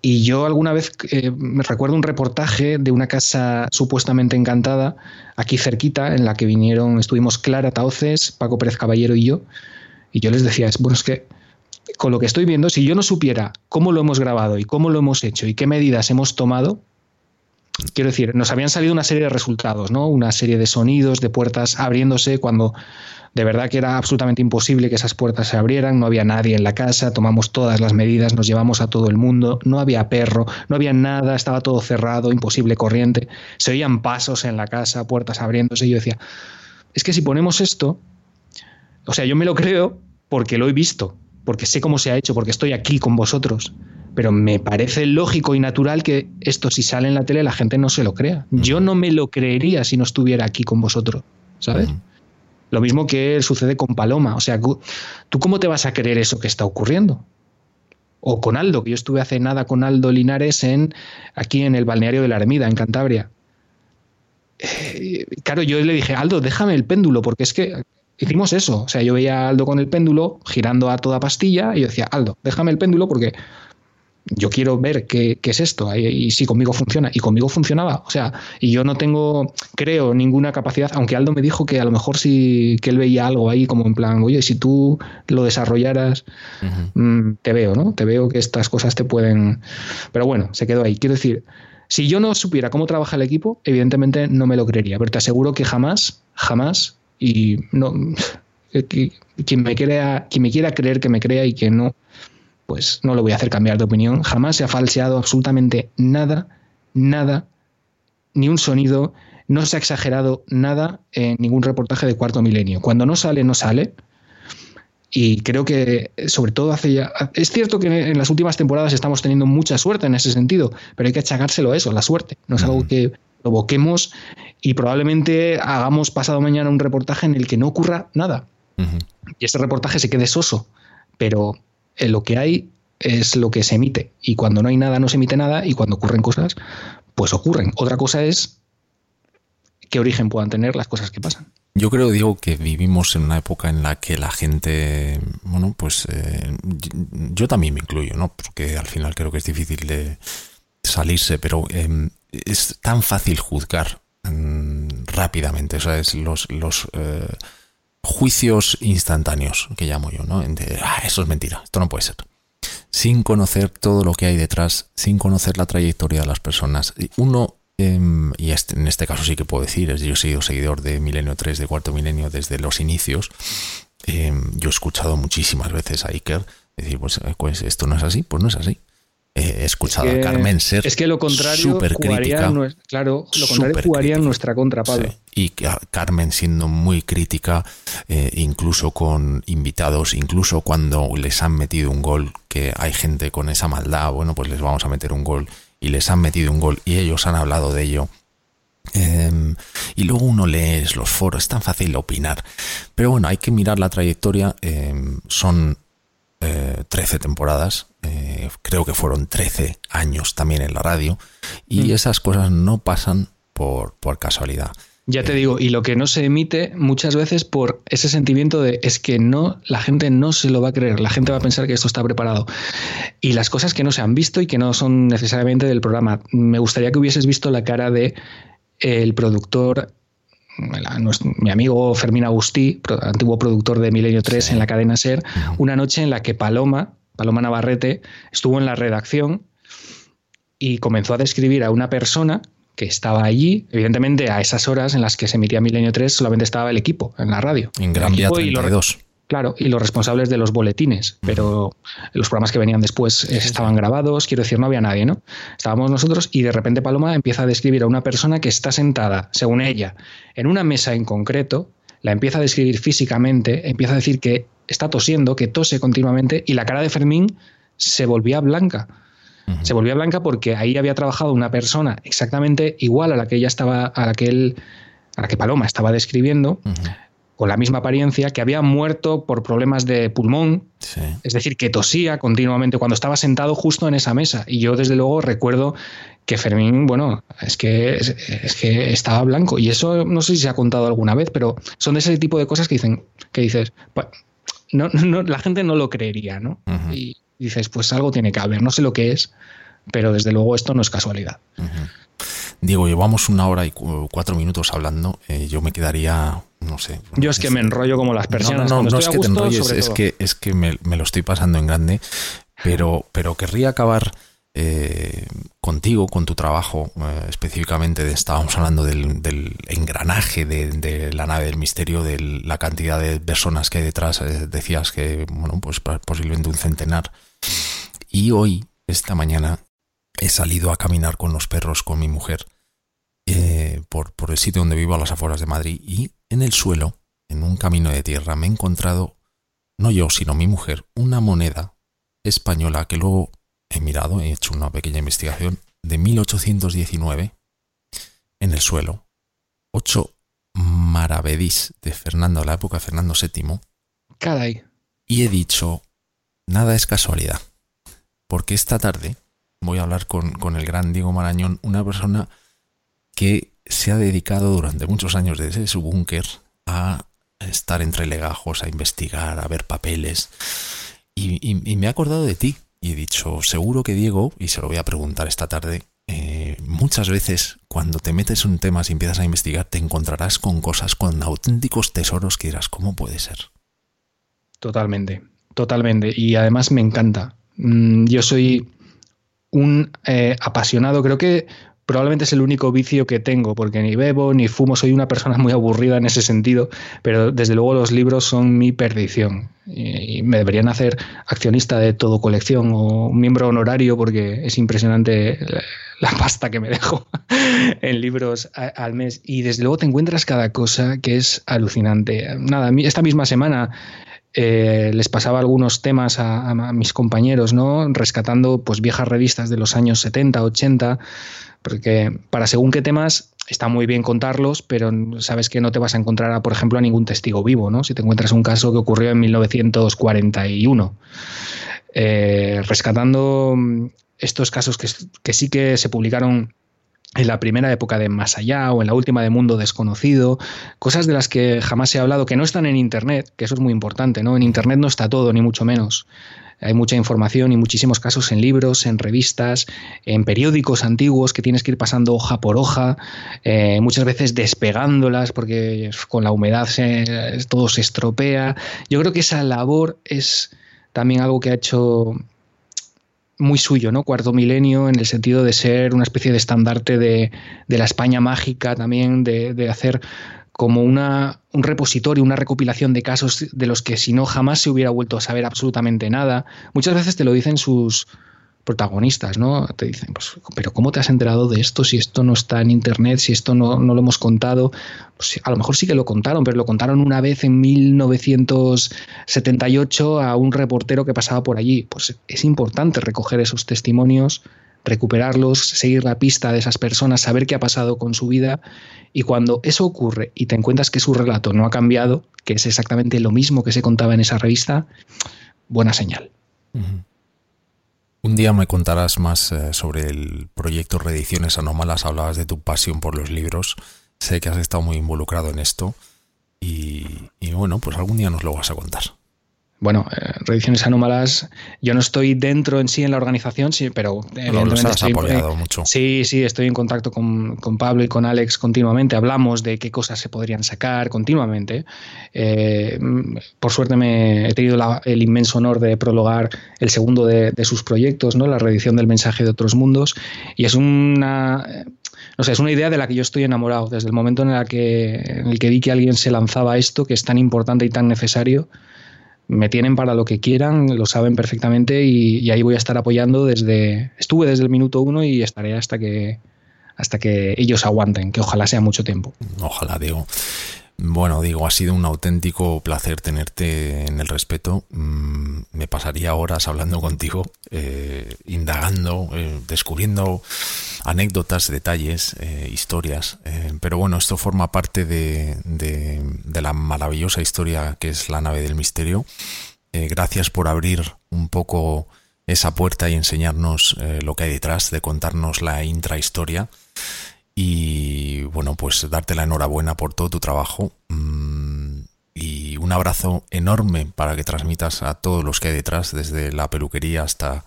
Y yo alguna vez eh, me recuerdo un reportaje de una casa supuestamente encantada, aquí cerquita, en la que vinieron, estuvimos Clara Taoces, Paco Pérez Caballero y yo. Y yo les decía, bueno, es que con lo que estoy viendo, si yo no supiera cómo lo hemos grabado y cómo lo hemos hecho y qué medidas hemos tomado, quiero decir, nos habían salido una serie de resultados, ¿no? Una serie de sonidos, de puertas abriéndose cuando de verdad que era absolutamente imposible que esas puertas se abrieran, no había nadie en la casa, tomamos todas las medidas, nos llevamos a todo el mundo, no había perro, no había nada, estaba todo cerrado, imposible corriente, se oían pasos en la casa, puertas abriéndose, y yo decía, es que si ponemos esto, o sea, yo me lo creo porque lo he visto, porque sé cómo se ha hecho, porque estoy aquí con vosotros, pero me parece lógico y natural que esto si sale en la tele la gente no se lo crea. Yo no me lo creería si no estuviera aquí con vosotros, ¿sabes? Lo mismo que sucede con Paloma. O sea, ¿tú cómo te vas a creer eso que está ocurriendo? O con Aldo, que yo estuve hace nada con Aldo Linares en, aquí en el balneario de la Ermida, en Cantabria. Eh, claro, yo le dije, Aldo, déjame el péndulo, porque es que hicimos eso. O sea, yo veía a Aldo con el péndulo girando a toda pastilla y yo decía, Aldo, déjame el péndulo porque yo quiero ver qué, es esto y, si conmigo funciona. Y conmigo funcionaba. O sea, y yo no tengo, creo, ninguna capacidad, aunque Aldo me dijo que a lo mejor sí que él veía algo ahí como en plan, oye, si tú lo desarrollaras, mm, te veo, ¿no? Te veo que estas cosas te pueden... Pero bueno, se quedó ahí. Quiero decir, si yo no supiera cómo trabaja el equipo, evidentemente no me lo creería, pero te aseguro que jamás, jamás, y no... Quien me, crea, quien me quiera creer que me crea y que no pues no lo voy a hacer cambiar de opinión. Jamás se ha falseado absolutamente nada, nada, ni un sonido, no se ha exagerado nada en ningún reportaje de cuarto milenio. Cuando no sale, no sale. Y creo que, sobre todo, hace ya. Es cierto que en las últimas temporadas estamos teniendo mucha suerte en ese sentido, pero hay que achagárselo a eso, la suerte. No es algo que provoquemos y probablemente hagamos pasado mañana un reportaje en el que no ocurra nada. Y ese reportaje se quede soso. Pero eh, lo que hay es lo que se emite. Y cuando no hay nada, no se emite nada. Y cuando ocurren cosas, pues ocurren. Otra cosa es qué origen puedan tener las cosas que pasan. Yo creo, digo, que vivimos en una época en la que la gente, bueno, pues eh, yo también me incluyo, ¿no? Porque al final creo que es difícil de salirse, pero em, es tan fácil juzgar mm, rápidamente, o sea, es los, los eh, juicios instantáneos, que llamo yo, ¿no? ah, eso es mentira, esto no puede ser. Sin conocer todo lo que hay detrás, sin conocer la trayectoria de las personas. Uno, em, y este, en este caso sí que puedo decir, yo he sido seguidor de Milenio 3, de Cuarto Milenio desde los inicios. Em, yo he escuchado muchísimas veces a Iker decir, pues, eh, pues esto no es así, pues no es así he escuchado a Carmen ser es que lo contrario crítica, claro lo contrario jugaría en nuestra contra Pablo y Carmen siendo muy crítica eh, incluso con invitados incluso cuando les han metido un gol que hay gente con esa maldad bueno pues les vamos a meter un gol y les han metido un gol y ellos han hablado de ello em, y luego uno lee los foros, es tan fácil opinar. Pero bueno, hay que mirar la trayectoria. Em, son 13 eh, temporadas, eh, creo que fueron 13 años también en la radio, y mm. esas cosas no pasan por, por casualidad. Ya te digo, y lo que no se emite muchas veces por ese sentimiento de es que no, la gente no se lo va a creer, la gente va a pensar que esto está preparado. Y las cosas que no se han visto y que no son necesariamente del programa. Me gustaría que hubieses visto la cara de el productor mi amigo Fermín Agustí, antiguo productor de Milenio 3 en la cadena Ser, una noche en la que Paloma, Paloma Navarrete, estuvo en la redacción y comenzó a describir a una persona que estaba allí, evidentemente a esas horas en las que se emitía Milenio 3 solamente estaba el equipo en la radio. En Gran Vía 32. Claro, y los responsables de los boletines, pero los programas que venían después estaban grabados, quiero decir, no había nadie, ¿no? Estábamos nosotros y de repente Paloma empieza a describir a una persona que está sentada, según ella, en una mesa en concreto, la empieza a describir físicamente, empieza a decir que está tosiendo, que tose continuamente y la cara de Fermín se volvía blanca. Se volvía blanca porque ahí había trabajado una persona exactamente igual a la que ella estaba, a la que él, a la que Paloma estaba describiendo con la misma apariencia, que había muerto por problemas de pulmón, es decir, que tosía continuamente cuando estaba sentado justo en esa mesa. Y yo, desde luego, recuerdo que Fermín, bueno, es que, es, que estaba blanco. Y eso no sé si se ha contado alguna vez, pero son de ese tipo de cosas que dicen, que dices, pues, no, no, la gente no lo creería, ¿no? Y dices, pues algo tiene que haber, no sé lo que es, pero desde luego esto no es casualidad. Diego, llevamos una hora y cuatro minutos hablando. Eh, yo me quedaría, no sé. Yo es que me enrollo como las personas. No, no, no, es que te enrolles, es que, es que me, lo estoy pasando en grande. Pero, pero querría acabar eh, contigo, con tu trabajo, eh, específicamente estábamos hablando del, engranaje de, la nave del misterio, de la cantidad de personas que hay detrás, eh, decías que, bueno, pues posiblemente un centenar. Y hoy, esta mañana, he salido a caminar con los perros, con mi mujer, por, por el sitio donde vivo, a las afueras de Madrid, y en el suelo, en un camino de tierra, me he encontrado, no yo, sino mi mujer, una moneda española que luego he mirado, he hecho una pequeña investigación, de 1819 en el suelo. Ocho maravedís de Fernando, la época de Fernando VII. Caray. Y he dicho, nada es casualidad. Porque esta tarde voy a hablar con, con el gran Diego Marañón, una persona que se ha dedicado durante muchos años desde su búnker a estar entre legajos, a investigar, a ver papeles. Y, me he acordado de ti y he dicho, seguro que Diego, y se lo voy a preguntar esta tarde, eh, muchas veces cuando te metes en temas y empiezas a investigar, te encontrarás con cosas, con auténticos tesoros que dirás, ¿cómo puede ser? Totalmente, totalmente. Y además me encanta. Mm, yo soy un eh, apasionado, creo que probablemente es el único vicio que tengo, porque ni bebo ni fumo, soy una persona muy aburrida en ese sentido, pero desde luego los libros son mi perdición. Y, me deberían hacer accionista de todo colección o miembro honorario, porque es impresionante la, pasta que me dejo en libros al mes. Y desde luego te encuentras cada cosa que es alucinante. Nada, esta misma semana eh, les pasaba algunos temas a, a, mis compañeros, ¿no? Rescatando pues viejas revistas de los años 70, 80 porque para según qué temas está muy bien contarlos, pero sabes que no te vas a encontrar, por ejemplo, a ningún testigo vivo, ¿no? Si te encuentras un caso que ocurrió en 1941. Eh, rescatando mm, estos casos que, sí que se publicaron en la primera época de Más Allá o en la última de Mundo Desconocido, cosas de las que jamás ha hablado, que no están en Internet, que eso es muy importante, ¿no? En Internet no está todo, ni mucho menos. Hay mucha información y muchísimos casos en libros, en revistas, en periódicos antiguos que tienes que ir pasando hoja por hoja, eh, muchas veces despegándolas porque con la humedad todo se estropea. Yo creo que esa labor es también algo que ha hecho muy suyo, ¿no? Cuarto milenio, en el sentido de ser una especie de estandarte de, la España mágica, también de, de hacer como una, un repositorio, una recopilación de casos de los que si no jamás se hubiera vuelto a saber absolutamente nada. Muchas veces te lo dicen sus protagonistas, ¿no? Te dicen, pues, pero ¿cómo te has enterado de esto si esto no está en internet, si esto no, no lo hemos contado? Pues, a lo mejor sí que lo contaron, pero lo contaron una vez en 1978 a un reportero que pasaba por allí. Pues es importante recoger esos testimonios recuperarlos, seguir la pista de esas personas, saber qué ha pasado con su vida. Y cuando eso ocurre y te encuentras que su relato no ha cambiado, que es exactamente lo mismo que se contaba en esa revista, buena señal. Un día me contarás más eh, sobre el proyecto Reediciones Anómalas, hablabas de tu pasión por los libros, sé que has estado muy involucrado en esto. Y, y bueno, pues algún día nos lo vas a contar bueno, eh, Reediciones Anómalas, yo no estoy dentro en sí en la organización, sí, pero lo has apoyado mucho. Sí, sí, estoy en contacto con, Pablo y con Alex continuamente, hablamos de qué cosas se podrían sacar continuamente. Eh, por suerte me he tenido el inmenso honor de prologar el segundo de, sus proyectos, ¿no? la reedición del mensaje de otros mundos, y es una no sé, es una idea de la que yo estoy enamorado desde el momento en, que, en el que vi que alguien se lanzaba esto, que es tan importante y tan necesario me tienen para lo que quieran, lo saben perfectamente y, ahí voy a estar apoyando desde, estuve desde el minuto uno y estaré hasta que, hasta que ellos aguanten, que ojalá sea mucho tiempo. Ojalá, Diego. Bueno, digo, ha sido un auténtico placer tenerte en el respeto. Mm, me pasaría horas hablando contigo, eh, indagando, eh, descubriendo anécdotas, detalles, eh, historias. pero bueno, esto forma parte de, de, la maravillosa historia que es la nave del misterio. gracias por abrir un poco esa puerta y enseñarnos lo que hay detrás, de contarnos la intrahistoria. Y bueno, pues darte la enhorabuena por todo tu trabajo. Mm, y un abrazo enorme para que transmitas a todos los que hay detrás, desde la peluquería hasta,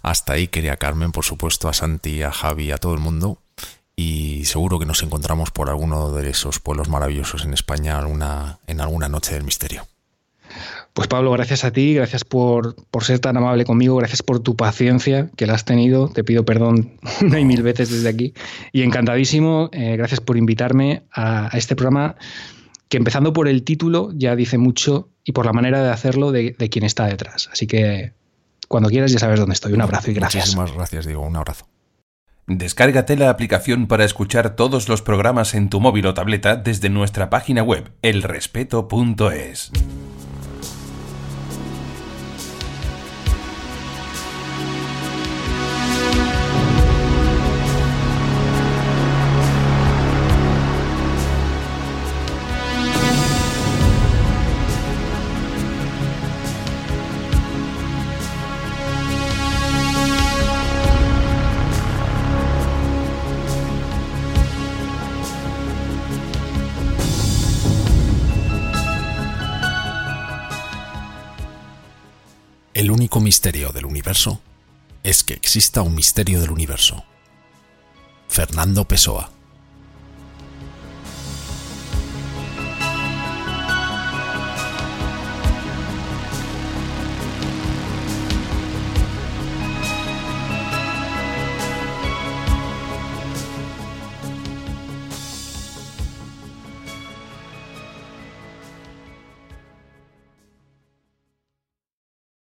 hasta Iker y a Carmen, por supuesto, a Santi, a Javi, a todo el mundo. Y seguro que nos encontramos por alguno de esos pueblos maravillosos en España alguna, en alguna noche del misterio. Pues Pablo, gracias a ti, gracias por, ser tan amable conmigo, gracias por tu paciencia que la has tenido. Te pido perdón una y mil veces desde aquí. Y encantadísimo, eh, gracias por invitarme a, este programa que empezando por el título ya dice mucho y por la manera de hacerlo de, de quien está detrás. Así que cuando quieras ya sabes dónde estoy. Un abrazo y gracias. Muchísimas gracias, digo, un abrazo. Descárgate la aplicación para escuchar todos los programas en tu móvil o tableta desde nuestra página web elrespeto.es. misterio del universo es que exista un misterio del universo. Fernando Pessoa